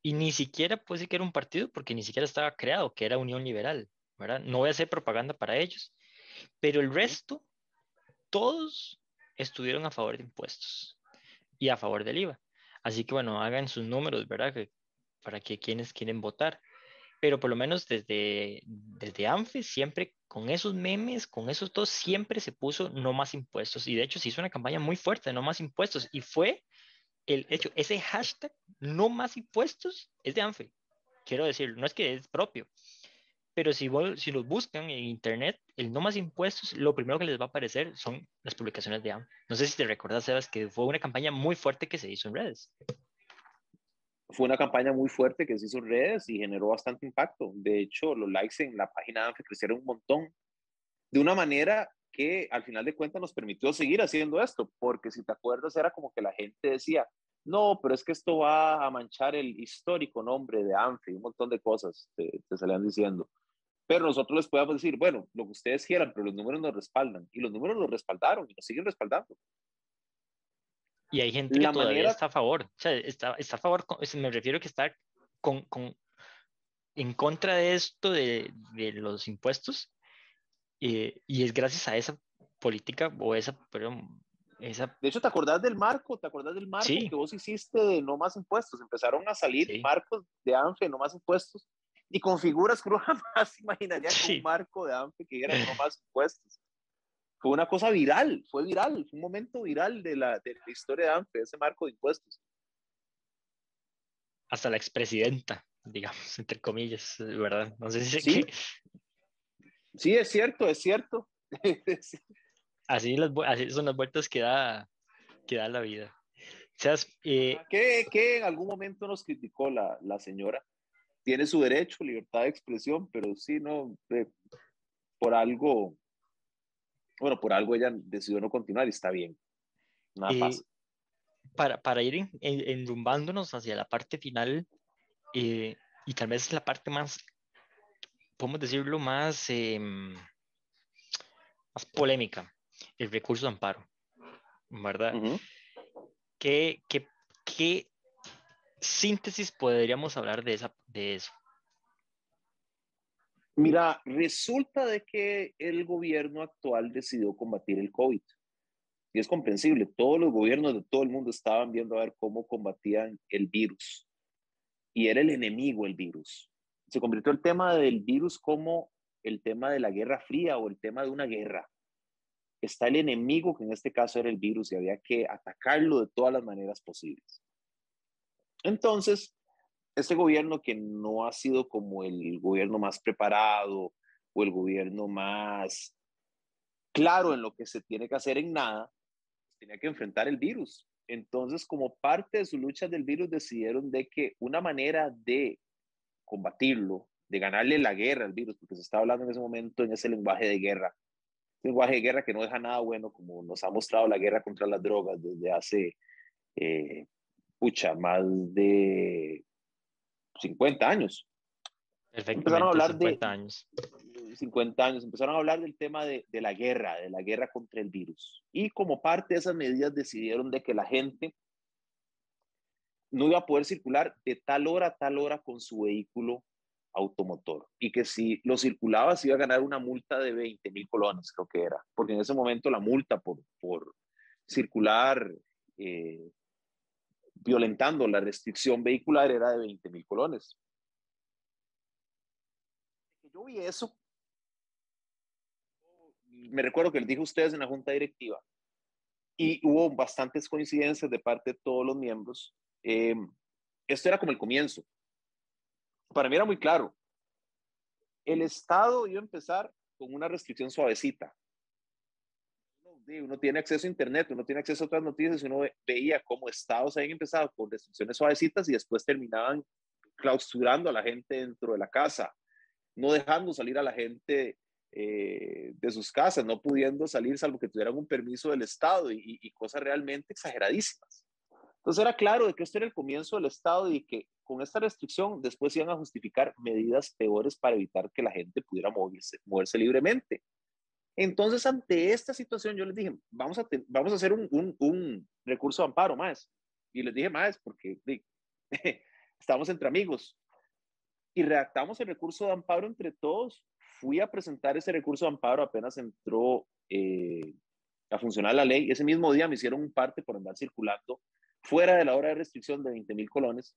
Y ni siquiera puede ser que era un partido porque ni siquiera estaba creado, que era Unión Liberal, ¿verdad? No voy a hacer propaganda para ellos, pero el resto, todos estuvieron a favor de impuestos y a favor del IVA. Así que bueno, hagan sus números, ¿verdad? Que, para que quienes quieren votar. Pero por lo menos desde, desde ANFE, siempre con esos memes, con esos dos, siempre se puso no más impuestos. Y de hecho se hizo una campaña muy fuerte de no más impuestos. Y fue el hecho, ese hashtag no más impuestos es de ANFE. Quiero decir, no es que es propio, pero si, si los buscan en internet, el no más impuestos, lo primero que les va a aparecer son las publicaciones de ANFE. No sé si te recuerdas, Sebas, que fue una campaña muy fuerte que se hizo en redes. Fue una campaña muy fuerte que se hizo en redes y generó bastante impacto. De hecho, los likes en la página de ANFE crecieron un montón. De una manera que al final de cuentas nos permitió seguir haciendo esto, porque si te acuerdas era como que la gente decía, no, pero es que esto va a manchar el histórico nombre de ANFI, un montón de cosas te, te salían diciendo. Pero nosotros les podemos decir, bueno, lo que ustedes quieran, pero los números nos respaldan. Y los números nos respaldaron y nos siguen respaldando. Y hay gente que la todavía manera... está a favor. O sea, está, está a favor, con, me refiero que está con, con, en contra de esto de, de los impuestos. Eh, y es gracias a esa política o esa, perdón, esa... De hecho, ¿te acordás del marco? ¿Te acordás del marco sí. que vos hiciste de no más impuestos? Empezaron a salir sí. marcos de ANFE, no más impuestos, y con figuras que uno jamás imaginaría sí. un marco de ANFE que era no más impuestos. Fue una cosa viral, fue viral, fue un momento viral de la, de la historia de ANFE, ese marco de impuestos. Hasta la expresidenta, digamos, entre comillas, ¿verdad? No sé si... Sí, sí es cierto, es cierto. así, las, así son las vueltas que da, que da la vida. O sea, eh, que, que, en algún momento nos criticó la, la, señora. Tiene su derecho, libertad de expresión, pero sí, no, eh, por algo, bueno, por algo ella decidió no continuar y está bien. Nada Eh, pasa. para, para ir en- en- enrumbándonos hacia la parte final, eh, y tal vez la parte más, podemos decirlo, más, em, más polémica, el recurso de amparo, ¿verdad? ¿Qué, qué, qué síntesis podríamos hablar de, esa, de eso? Mira, resulta de que el gobierno actual decidió combatir el COVID. Y es comprensible, todos los gobiernos de todo el mundo estaban viendo a ver cómo combatían el virus. Y era el enemigo el virus. Se convirtió el tema del virus como el tema de la Guerra Fría o el tema de una guerra. Está el enemigo, que en este caso era el virus, y había que atacarlo de todas las maneras posibles. Entonces, este gobierno que no ha sido como el gobierno más preparado o el gobierno más claro en lo que se tiene que hacer en nada, tenía que enfrentar el virus. Entonces, como parte de su lucha del virus, decidieron de que una manera de combatirlo, de ganarle la guerra al virus, porque se estaba hablando en ese momento en ese lenguaje de guerra, un lenguaje de guerra que no deja nada bueno, como nos ha mostrado la guerra contra las drogas desde hace, eh, pucha, más de 50 años. Perfectamente, hablar de- 50 años. 50 años, empezaron a hablar del tema de, de, la guerra, de la guerra contra el virus. Y como parte de esas medidas decidieron de que la gente no iba a poder circular de tal hora a tal hora con su vehículo automotor y que si lo circulaba se iba a ganar una multa de 20 mil colones, creo que era, porque en ese momento la multa por, por circular eh, violentando la restricción vehicular era de 20 mil colones. Yo vi eso me recuerdo que les dije a ustedes en la junta directiva y hubo bastantes coincidencias de parte de todos los miembros. Eh, esto era como el comienzo. Para mí era muy claro. El Estado iba a empezar con una restricción suavecita. Uno, tiene acceso a Internet, uno tiene acceso a otras noticias y uno ve, veía cómo estados habían empezado con restricciones suavecitas y después terminaban clausurando a la gente dentro de la casa, no dejando salir a la gente eh, de sus casas, no pudiendo salir salvo que tuvieran un permiso del Estado y, cosas realmente exageradísimas. Entonces era claro de que esto era el comienzo del Estado y que con esta restricción después iban a justificar medidas peores para evitar que la gente pudiera moverse libremente. Entonces, ante esta situación, yo les dije, vamos a, vamos a hacer un, recurso de amparo más. Y les dije más porque estamos entre amigos. Y redactamos el recurso de amparo entre todos fui a presentar ese recurso de amparo apenas entró eh, a funcionar la ley. Ese mismo día me hicieron un parte por andar circulando fuera de la hora de restricción de 20 mil colones,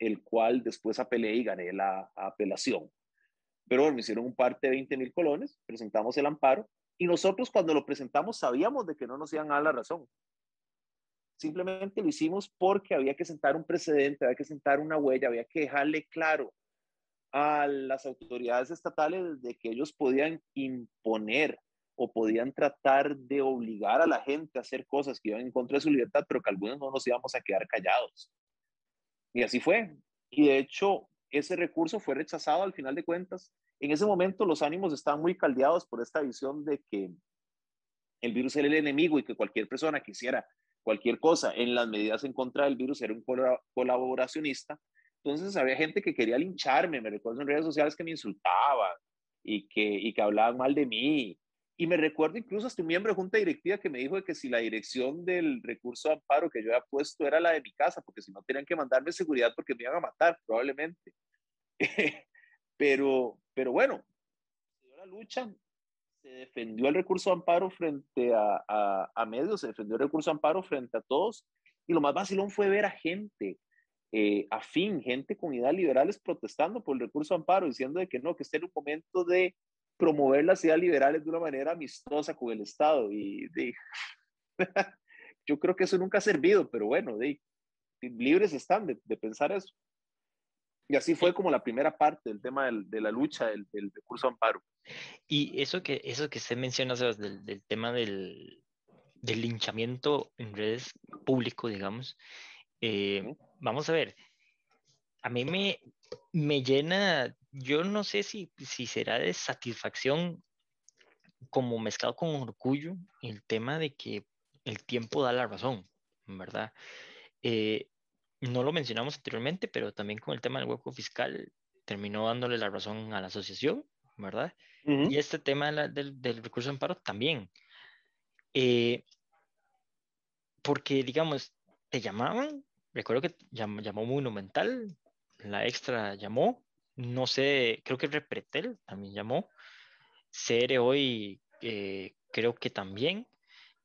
el cual después apelé y gané la apelación. Pero me hicieron un parte de 20 mil colones, presentamos el amparo y nosotros cuando lo presentamos sabíamos de que no nos iban a dar la razón. Simplemente lo hicimos porque había que sentar un precedente, había que sentar una huella, había que dejarle claro a las autoridades estatales de que ellos podían imponer o podían tratar de obligar a la gente a hacer cosas que iban en contra de su libertad, pero que algunos no nos íbamos a quedar callados. Y así fue. Y de hecho, ese recurso fue rechazado al final de cuentas. En ese momento los ánimos estaban muy caldeados por esta visión de que el virus era el enemigo y que cualquier persona que hiciera cualquier cosa en las medidas en contra del virus era un colaboracionista. Entonces había gente que quería lincharme, me recuerdo en redes sociales que me insultaban y que, y que hablaban mal de mí. Y me recuerdo incluso hasta un miembro de junta directiva que me dijo de que si la dirección del recurso de amparo que yo había puesto era la de mi casa, porque si no tenían que mandarme seguridad porque me iban a matar, probablemente. pero, pero bueno, se dio la lucha, se defendió el recurso de amparo frente a, a, a medios, se defendió el recurso de amparo frente a todos. Y lo más vacilón fue ver a gente eh, afín, gente con ideas liberales protestando por el recurso de amparo, diciendo de que no, que este era un momento de promover las ideas liberales de una manera amistosa con el Estado. Y de, yo creo que eso nunca ha servido, pero bueno, de, libres están de, de, pensar eso. Y así fue como la primera parte del tema del, de la lucha del, del, recurso de amparo. Y eso que, eso que usted menciona, Sebas, del, del tema del, del linchamiento en redes público, digamos, eh, vamos a ver, a mí me, me llena, yo no sé si, si será de satisfacción como mezclado con orgullo el tema de que el tiempo da la razón, ¿verdad? Eh, no lo mencionamos anteriormente, pero también con el tema del hueco fiscal terminó dándole la razón a la asociación, ¿verdad? Y este tema del, del, recurso de amparo también. Eh, porque, digamos, te llamaban, recuerdo que llamó, llamó Monumental, la extra llamó, no sé, creo que Repretel también llamó, CR hoy eh, creo que también,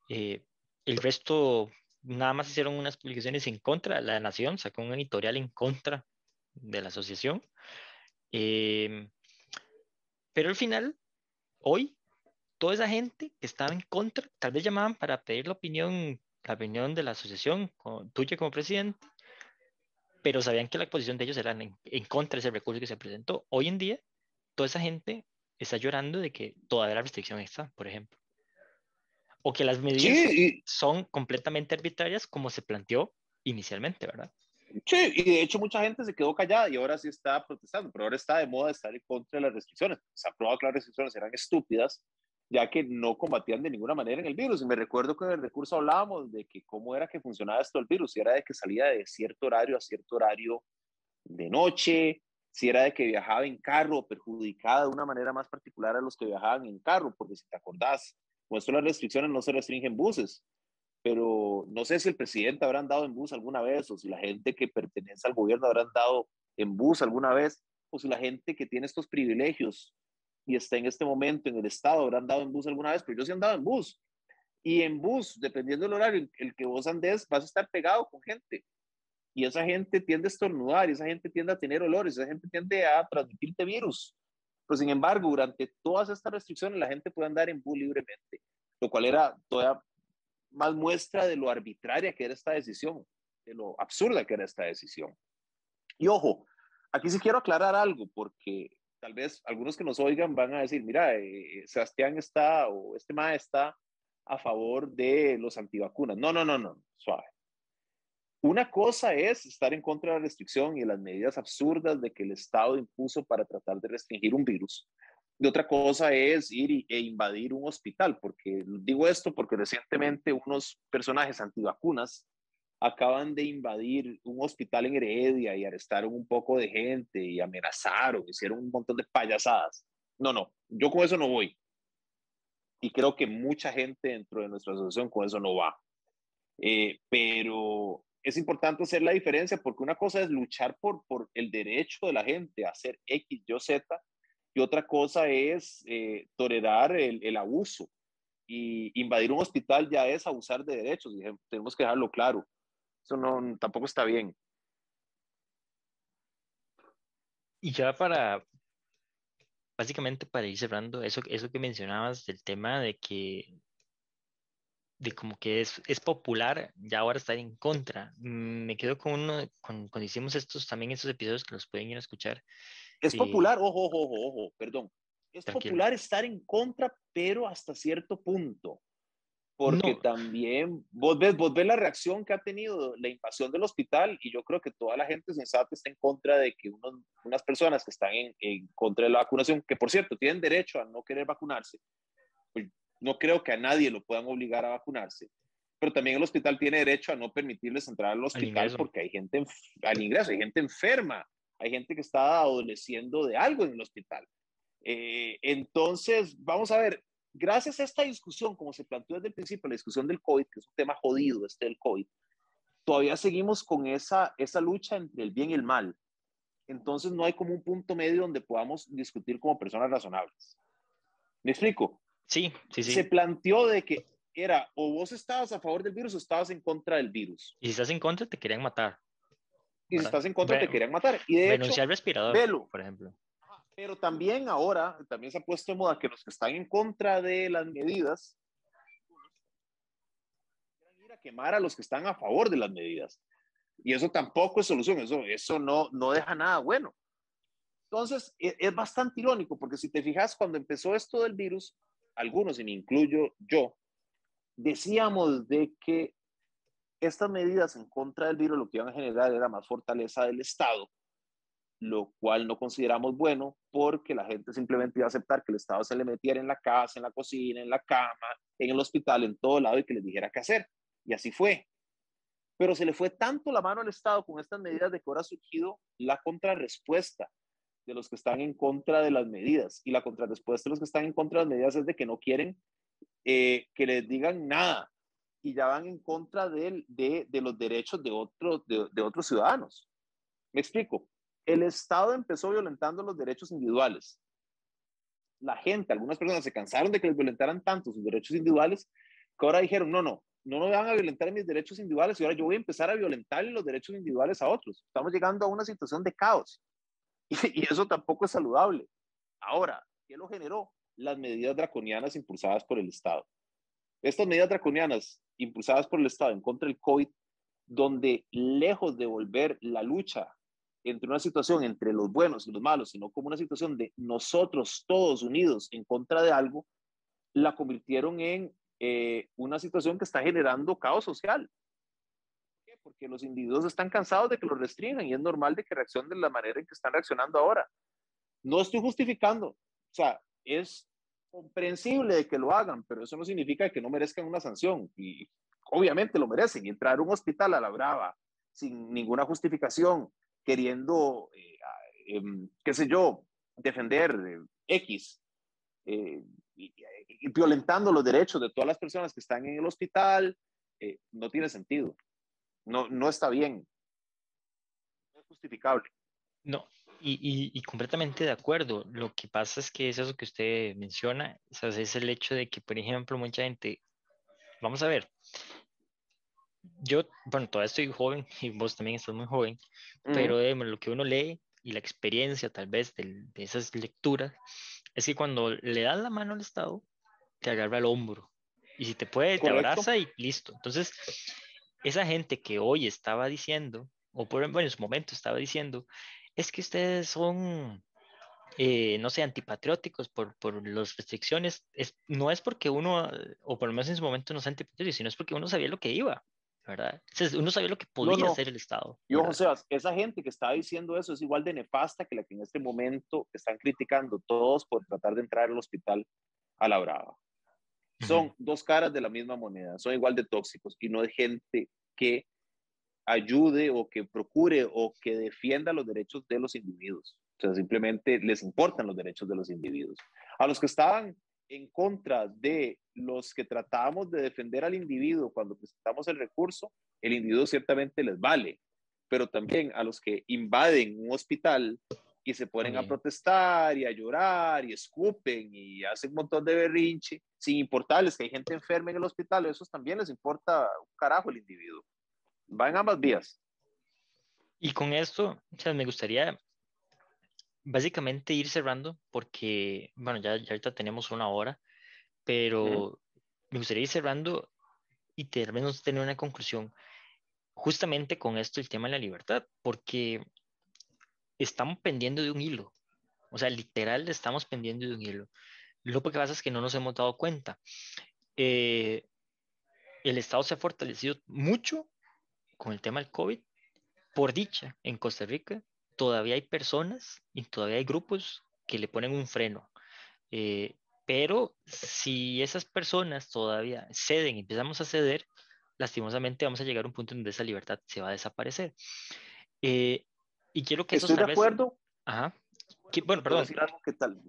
eh, el resto nada más hicieron unas publicaciones en contra, la Nación sacó un editorial en contra de la asociación, em, pero al final, hoy, toda esa gente que estaba en contra, tal vez llamaban para pedir la opinión, la opinión de la asociación, tuya como presidente, pero sabían que la posición de ellos era en, contra de ese recurso que se presentó. Hoy en día, toda esa gente está llorando de que todavía la restricción está, por ejemplo. O que las medidas son completamente arbitrarias como se planteó inicialmente, ¿verdad? Sí, y de hecho mucha gente se quedó callada y ahora sí está protestando, pero ahora está de moda estar en contra de las restricciones. Se ha probado que las restricciones eran estúpidas, ya que no combatían de ninguna manera en el virus. Y me recuerdo que en el recurso hablábamos de que cómo era que funcionaba esto el virus, si era de que salía de cierto horario a cierto horario de noche, si era de que viajaba en carro, perjudicada de una manera más particular a los que viajaban en carro, porque si te acordás, esto las restricciones no se restringen buses, pero no sé si el presidente habrá andado en bus alguna vez, o si la gente que pertenece al gobierno habrá andado en bus alguna vez, o si la gente que tiene estos privilegios y está en este momento en el estado habrá andado en bus alguna vez, pero yo sí he andado en bus. Y en bus, dependiendo del horario el que vos andes, vas a estar pegado con gente. Y esa gente tiende a estornudar, y esa gente tiende a tener olores, esa gente tiende a transmitirte virus. Pero sin embargo, durante todas estas restricciones, la gente puede andar en bus libremente, lo cual era todavía más muestra de lo arbitraria que era esta decisión, de lo absurda que era esta decisión. Y ojo, aquí sí quiero aclarar algo, porque tal vez algunos que nos oigan van a decir, mira, eh, Sebastián está o este MAE está a favor de los antivacunas. No, no, no, no, suave. Una cosa es estar en contra de la restricción y de las medidas absurdas de que el Estado impuso para tratar de restringir un virus. Y otra cosa es ir e invadir un hospital, porque digo esto porque recientemente unos personajes antivacunas acaban de invadir un hospital en Heredia y arrestaron un poco de gente y amenazaron, hicieron un montón de payasadas. No, no, yo con eso no voy. Y creo que mucha gente dentro de nuestra asociación con eso no va. Eh, pero es importante hacer la diferencia porque una cosa es luchar por, por el derecho de la gente a hacer X, Y, Z y otra cosa es eh, tolerar el, el, abuso. Y invadir un hospital ya es abusar de derechos, tenemos que dejarlo claro. Eso no, tampoco está bien. Y ya para, básicamente para ir cerrando, eso, eso que mencionabas del tema de que, de como que es, es popular ya ahora estar en contra. Mm, me quedo con uno, con, cuando hicimos estos, también estos episodios que los pueden ir a escuchar. Es popular, ojo, ojo, ojo, ojo, perdón. Es popular estar en contra, pero hasta cierto punto. Porque también vos ves, vos ves la reacción que ha tenido la invasión del hospital y yo creo que toda la gente sensata está en contra de que unas personas que están en, en, contra de la vacunación, que por cierto tienen derecho a no querer vacunarse, pues no creo que a nadie lo puedan obligar a vacunarse, pero también el hospital tiene derecho a no permitirles entrar al hospital porque hay gente al ingreso, hay gente enferma, hay gente que está adoleciendo de algo en el hospital. Eh, entonces, vamos a ver, gracias a esta discusión, como se planteó desde el principio, la discusión del COVID, que es un tema jodido este del COVID, todavía seguimos con esa, esa lucha entre el bien y el mal. Entonces no hay como un punto medio donde podamos discutir como personas razonables. ¿Me explico? Sí, sí, sí. Se planteó de que era o vos estabas a favor del virus o estabas en contra del virus. Y si estás en contra, te querían matar. Y si estás en contra, te querían matar. Y de renunciar al respirador, por ejemplo. Pero también ahora, también se ha puesto de moda que los que están en contra de las medidas ir a quemar a los que están a favor de las medidas. Y eso tampoco es solución, eso, eso no, no deja nada bueno. Entonces, es, es bastante irónico, porque si te fijas, cuando empezó esto del virus, algunos, y me incluyo yo, decíamos de que estas medidas en contra del virus lo que iban a generar era más fortaleza del Estado lo cual no consideramos bueno porque la gente simplemente iba a aceptar que el Estado se le metiera en la casa, en la cocina, en la cama, en el hospital, en todo lado y que les dijera qué hacer. Y así fue. Pero se le fue tanto la mano al Estado con estas medidas de que ahora ha surgido la contrarrespuesta de los que están en contra de las medidas. Y la contrarrespuesta de los que están en contra de las medidas es de que no quieren eh, que les digan nada y ya van en contra de, los derechos de otros ciudadanos. Me explico. El Estado empezó violentando los derechos individuales. La gente, algunas personas se cansaron de que les violentaran tanto sus derechos individuales que ahora dijeron, no, no, no me van a violentar mis derechos individuales y ahora yo voy a empezar a violentar los derechos individuales a otros. Estamos llegando a una situación de caos y, y eso tampoco es saludable. Ahora, ¿qué lo generó? Las medidas draconianas impulsadas por el Estado. Estas medidas draconianas impulsadas por el Estado en contra del COVID, donde lejos de volver la lucha entre una situación entre los buenos y los malos, sino como una situación de nosotros todos unidos en contra de algo, la convirtieron en eh, una situación que está generando caos social. ¿Por qué? Porque los individuos están cansados de que los restringan y es normal de que reaccionen de la manera en que están reaccionando ahora. No estoy justificando, o sea, es comprensible de que lo hagan, pero eso no significa que no merezcan una sanción y obviamente lo merecen. Entrar a un hospital a la brava sin ninguna justificación, queriendo, eh, eh, qué sé yo, defender eh, X eh, y, y, violentando los derechos de todas las personas que están en el hospital, eh, no tiene sentido. No, no está bien. No es justificable. No, y, y, y, completamente de acuerdo. Lo que pasa es que es eso que usted menciona, es el hecho de que, por ejemplo, mucha gente, vamos a ver, yo, bueno, todavía estoy joven y vos también estás muy joven, uh -huh. pero eh, lo que uno lee y la experiencia tal vez de, de, esas lecturas es que cuando le das la mano al Estado, te agarra el hombro y si te puede, Correcto. te abraza y listo. Entonces, esa gente que hoy estaba diciendo, o por, bueno, en su momento estaba diciendo, es que ustedes son, eh, no sé, antipatrióticos por, por las restricciones, es, no es porque uno, o por lo menos en su momento no sea antipatriótico, sino es porque uno sabía lo que iba. ¿Verdad? Entonces, uno sabía lo que podía no, no. hacer el Estado. Y ojo, Sebas, esa gente que estaba diciendo eso es igual de nefasta que la que en este momento están criticando todos por tratar de entrar al hospital a la brava. Son uh -huh. dos caras de la misma moneda, son igual de tóxicos y no de gente que ayude o que procure o que defienda los derechos de los individuos. O sea, simplemente les importan los derechos de los individuos. A los que estaban en contra de los que tratamos de defender al individuo cuando presentamos el recurso, el individuo ciertamente les vale, pero también a los que invaden un hospital y se ponen a protestar y a llorar y escupen y hacen un montón de berrinche, sin importarles que hay gente enferma en el hospital, eso también les importa un carajo el individuo. Va en ambas vías. Y con esto, o sea, me gustaría básicamente ir cerrando porque, bueno, ya, ya ahorita tenemos una hora, pero uh -huh. me gustaría ir cerrando y terminamos de tener una conclusión justamente con esto el tema de la libertad, porque estamos pendiendo de un hilo, o sea, literal estamos pendiendo de un hilo. Lo que pasa es que no nos hemos dado cuenta. Eh, el Estado se ha fortalecido mucho con el tema del COVID, por dicha, en Costa Rica todavía hay personas y todavía hay grupos que le ponen un freno. Eh, pero si esas personas todavía ceden empezamos a ceder, lastimosamente vamos a llegar a un punto donde esa libertad se va a desaparecer. Eh, y quiero que Estoy de acuerdo. Ajá. Bueno, perdón. decir algo que tal...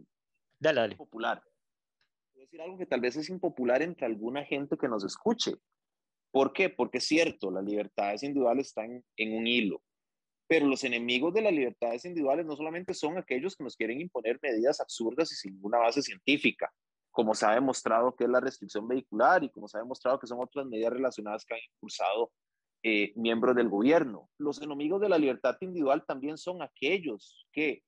Dale, dale. Popular. Decir algo que tal vez es impopular entre alguna gente que nos escuche. ¿Por qué? Porque es cierto, las libertades individuales están en un hilo pero los enemigos de las libertades individuales no solamente son aquellos que nos quieren imponer medidas absurdas y sin ninguna base científica, como se ha demostrado que es la restricción vehicular y como se ha demostrado que son otras medidas relacionadas que han impulsado eh, miembros del gobierno. Los enemigos de la libertad individual también son aquellos que,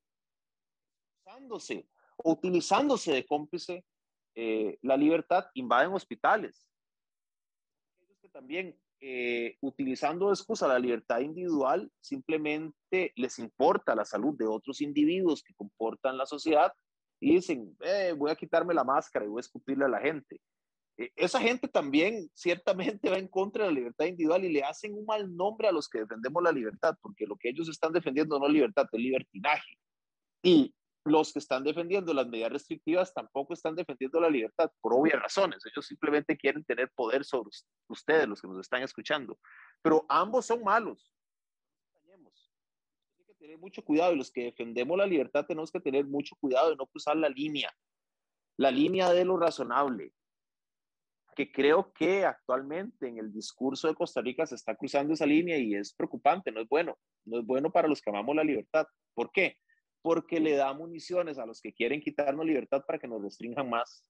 usándose o utilizándose de cómplice eh, la libertad, invaden hospitales. Aquellos que también eh, utilizando excusa la libertad individual, simplemente les importa la salud de otros individuos que comportan la sociedad y dicen, eh, voy a quitarme la máscara y voy a escupirle a la gente. e, esa gente también ciertamente va en contra de la libertad individual y le hacen un mal nombre a los que defendemos la libertad, porque lo que ellos están defendiendo no es libertad, es libertinaje. Y los que están defendiendo las medidas restrictivas tampoco están defendiendo la libertad por obvias razones. Ellos simplemente quieren tener poder sobre ustedes, los que nos están escuchando. Pero ambos son malos. Hay que tener mucho cuidado y los que defendemos la libertad tenemos que tener mucho cuidado de no cruzar la línea, la línea de lo razonable, que creo que actualmente en el discurso de Costa Rica se está cruzando esa línea y es preocupante, no es bueno, no es bueno para los que amamos la libertad. ¿Por qué? Porque le da municiones a los que quieren quitarnos libertad para que nos restrinjan más.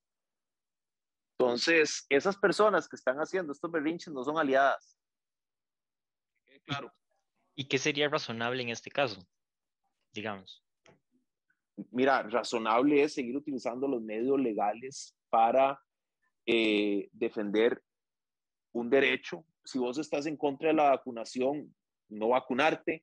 Entonces, esas personas que están haciendo estos berrinches no son aliadas. Claro. ¿Y qué sería razonable en este caso? Digamos. Mira, razonable es seguir utilizando los medios legales para eh, defender un derecho. Si vos estás en contra de la vacunación, no vacunarte,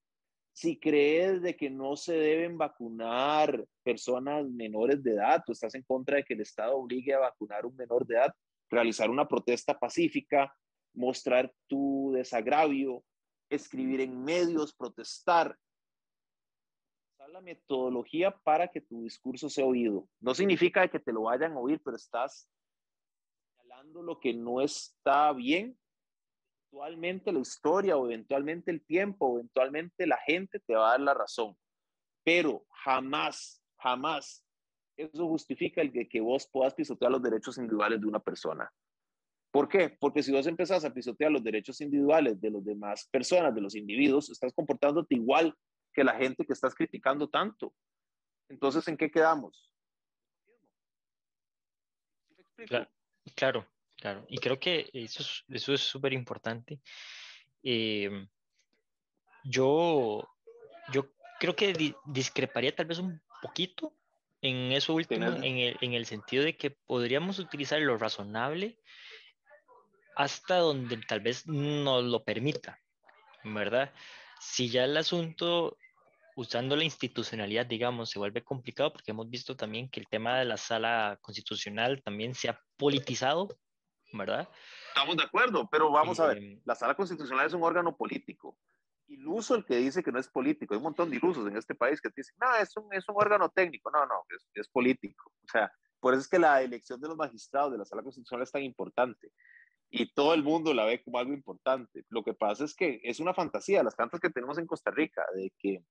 si crees de que no se deben vacunar personas menores de edad, o estás en contra de que el Estado obligue a vacunar un menor de edad, realizar una protesta pacífica, mostrar tu desagravio, escribir en medios, protestar. La metodología para que tu discurso sea oído. No significa que te lo vayan a oír, pero estás señalando lo que no está bien eventualmente la historia o eventualmente el tiempo o eventualmente la gente te va a dar la razón. Pero jamás, jamás eso justifica el que, que vos puedas pisotear los derechos individuales de una persona. ¿Por qué? Porque si vos empezás a pisotear los derechos individuales de las demás personas, de los individuos, estás comportándote igual que la gente que estás criticando tanto. Entonces, ¿en qué quedamos? Claro, claro. Claro, y creo que eso es eso es súper importante. Em, yo, yo creo que discreparía tal vez un poquito en eso último, en el, en el sentido de que podríamos utilizar lo razonable hasta donde tal vez nos lo permita, ¿verdad? Si ya el asunto usando la institucionalidad, digamos, se vuelve complicado porque hemos visto también que el tema de la sala constitucional también se ha politizado ¿verdad? Estamos de acuerdo, pero vamos a ver, em, la sala constitucional es un órgano político. Iluso el que dice que no es político. Hay un montón de ilusos en este país que dicen, no, es un, es un órgano técnico. No, no, es, es político. O sea, por eso es que la elección de los magistrados de la sala constitucional es tan importante y todo el mundo la ve como algo importante. Lo que pasa es que es una fantasía, las tantas que tenemos en Costa Rica, de que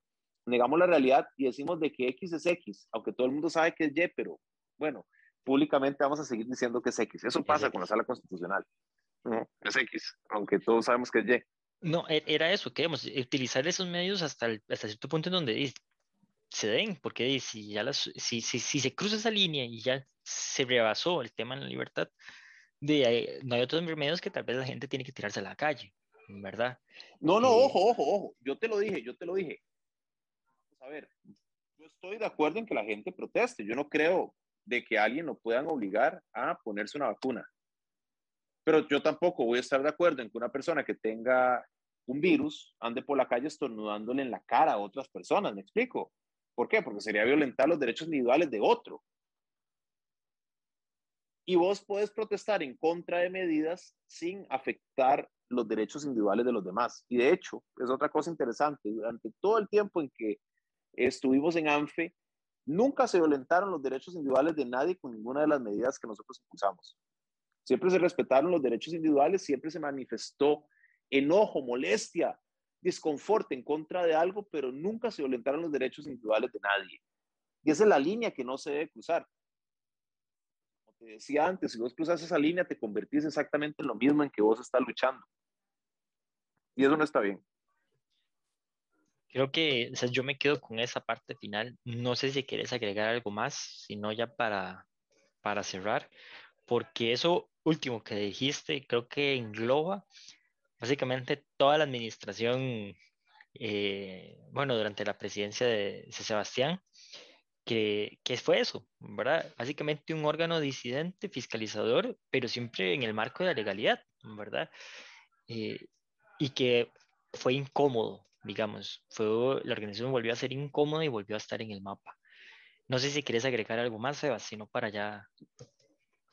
negamos la realidad y decimos de que X es X, aunque todo el mundo sabe que es Y, pero bueno, públicamente vamos a seguir diciendo que es X. Eso pasa con la sala constitucional. No, es X, aunque todos sabemos que es Y. No, e-, era eso, queremos utilizar esos medios hasta, hasta cierto punto en donde se den, porque si, ya las, si, si, si, se cruza esa línea y ya se rebasó el tema de la libertad, de, no hay otros medios que tal vez la gente tiene que tirarse a la calle, ¿verdad? No, no, ojo, ojo, ojo, yo te lo dije, yo te lo dije. Vamos a ver, yo estoy de acuerdo en que la gente proteste, yo no creo de que alguien lo puedan obligar a ponerse una vacuna. Pero yo tampoco voy a estar de acuerdo en que una persona que tenga un virus ande por la calle estornudándole en la cara a otras personas, ¿me explico? ¿Por qué? Porque sería violentar los derechos individuales de otro. Y vos puedes protestar en contra de medidas sin afectar los derechos individuales de los demás. Y de hecho, es otra cosa interesante, durante todo el tiempo en que estuvimos en ANFE, Nunca se violentaron los derechos individuales de nadie con ninguna de las medidas que nosotros impulsamos. Siempre se respetaron los derechos individuales, siempre se manifestó enojo, molestia, desconfort en contra de algo, pero nunca se violentaron los derechos individuales de nadie. Y esa es la línea que no se debe cruzar. Como te decía antes, si vos cruzas esa línea, te convertís exactamente en lo mismo en que vos estás luchando. Y eso no está bien. Creo que yo me quedo con esa parte final. No sé si quieres agregar algo más, sino ya para, para cerrar, porque eso último que dijiste creo que engloba básicamente toda la administración, eh, bueno, durante la presidencia de Sebastián, que, que, fue eso, ¿verdad? Básicamente un órgano disidente, fiscalizador, pero siempre en el marco de la legalidad, ¿verdad? Eh, y que fue incómodo, digamos, fue, la organización volvió a ser incómoda y volvió a estar en el mapa. No sé si quieres agregar algo más, Sebas, sino para ya.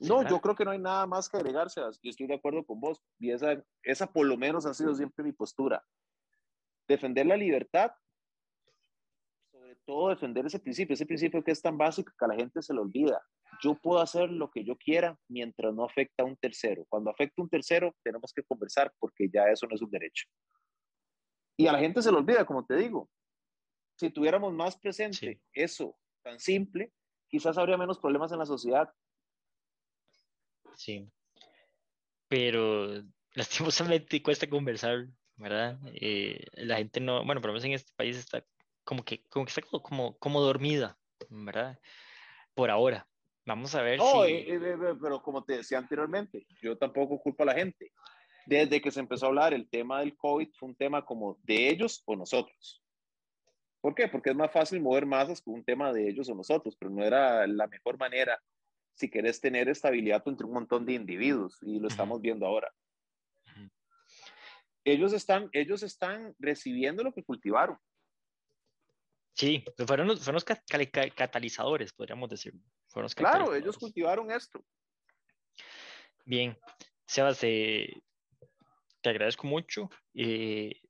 No, yo creo que no hay nada más que agregarse. Yo estoy de acuerdo con vos. Y esa, esa por lo menos ha sido siempre mi postura. Defender la libertad, sobre todo defender ese principio, ese principio que es tan básico que a la gente se le olvida. Yo puedo hacer lo que yo quiera mientras no afecta a un tercero. Cuando afecta a un tercero, tenemos que conversar porque ya eso no es un derecho. Y a la gente se le olvida, como te digo. Si tuviéramos más presente eso tan simple, quizás habría menos problemas en la sociedad Sí. Pero lastimosamente cuesta conversar, ¿verdad? Eh, la gente no, bueno, por lo menos en este país está como que, como que está como, como, dormida, ¿verdad? Por ahora. Vamos a ver no, si... Eh, eh, pero como te decía anteriormente, yo tampoco culpo a la gente. Desde que se empezó a hablar el tema del COVID fue un tema como de ellos o nosotros. ¿Por qué? Porque es más fácil mover masas con un tema de ellos o nosotros, pero no era la mejor manera si querés tener estabilidad entre un montón de individuos y lo estamos viendo ahora. Ellos están, ellos están recibiendo lo que cultivaron. Sí, fueron los, fueron los catalizadores, podríamos decir. Fueron claro, ellos cultivaron esto. Bien, Sebas, eh, te agradezco mucho. Eh,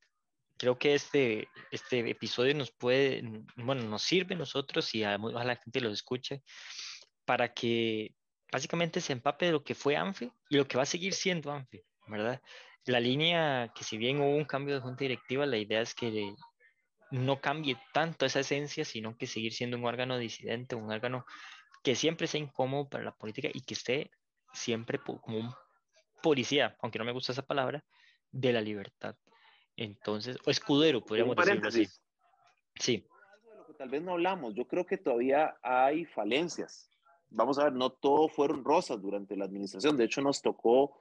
creo que este, este episodio nos puede, bueno, nos sirve a nosotros y a, la gente lo escuche para que básicamente se empape de lo que fue ANFE y lo que va a seguir siendo ANFE, ¿verdad? La línea que si bien hubo un cambio de junta directiva, la idea es que no cambie tanto esa esencia, sino que seguir siendo un órgano disidente, un órgano que siempre sea incómodo para la política y que esté siempre como un policía, aunque no me gusta esa palabra, de la libertad. Entonces, o escudero, podríamos decirlo así. Sí. Algo de lo que tal vez no hablamos, yo creo que todavía hay falencias vamos a ver, no todo fueron rosas durante la administración. De hecho, nos tocó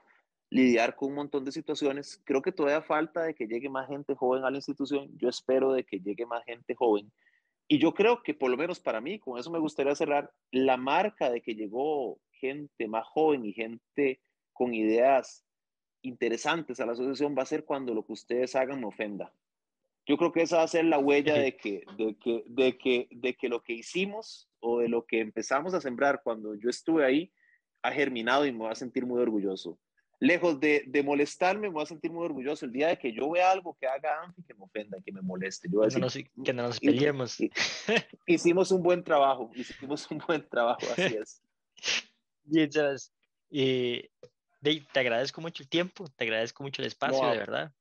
lidiar con un montón de situaciones. Creo que todavía falta de que llegue más gente joven a la institución. Yo espero de que llegue más gente joven. Y yo creo que por lo menos para mí, con eso me gustaría cerrar, la marca de que llegó gente más joven y gente con ideas interesantes a la asociación va a ser cuando lo que ustedes hagan me ofenda. Yo creo que esa va a ser la huella de que, de que, de que, de que lo que hicimos o de lo que empezamos a sembrar cuando yo estuve ahí ha germinado y me voy a sentir muy orgulloso. Lejos de, de molestarme, me voy a sentir muy orgulloso el día de que yo vea algo que haga Anfi que me ofenda, que me moleste. Yo que no nos peleemos. Hicimos un buen trabajo, hicimos un buen trabajo, así es. Bien, sabes. Te agradezco mucho el tiempo, te agradezco mucho el espacio, de verdad.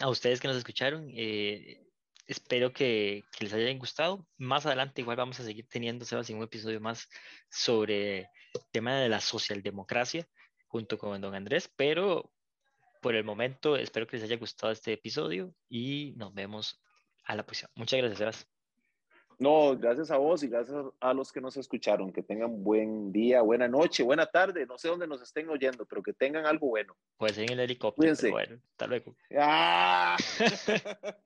A ustedes que nos escucharon, eh, espero que, les haya gustado. Más adelante igual vamos a seguir teniendo, Sebas, un episodio más sobre el tema de la socialdemocracia junto con don Andrés, pero por el momento espero que les haya gustado este episodio y nos vemos a la próxima. Muchas gracias, Sebas. No, gracias a vos y gracias a los que nos escucharon. Que tengan buen día, buena noche, buena tarde. No sé dónde nos estén oyendo, pero que tengan algo bueno. Pues en el helicóptero. Bueno, hasta luego. ¡Ah!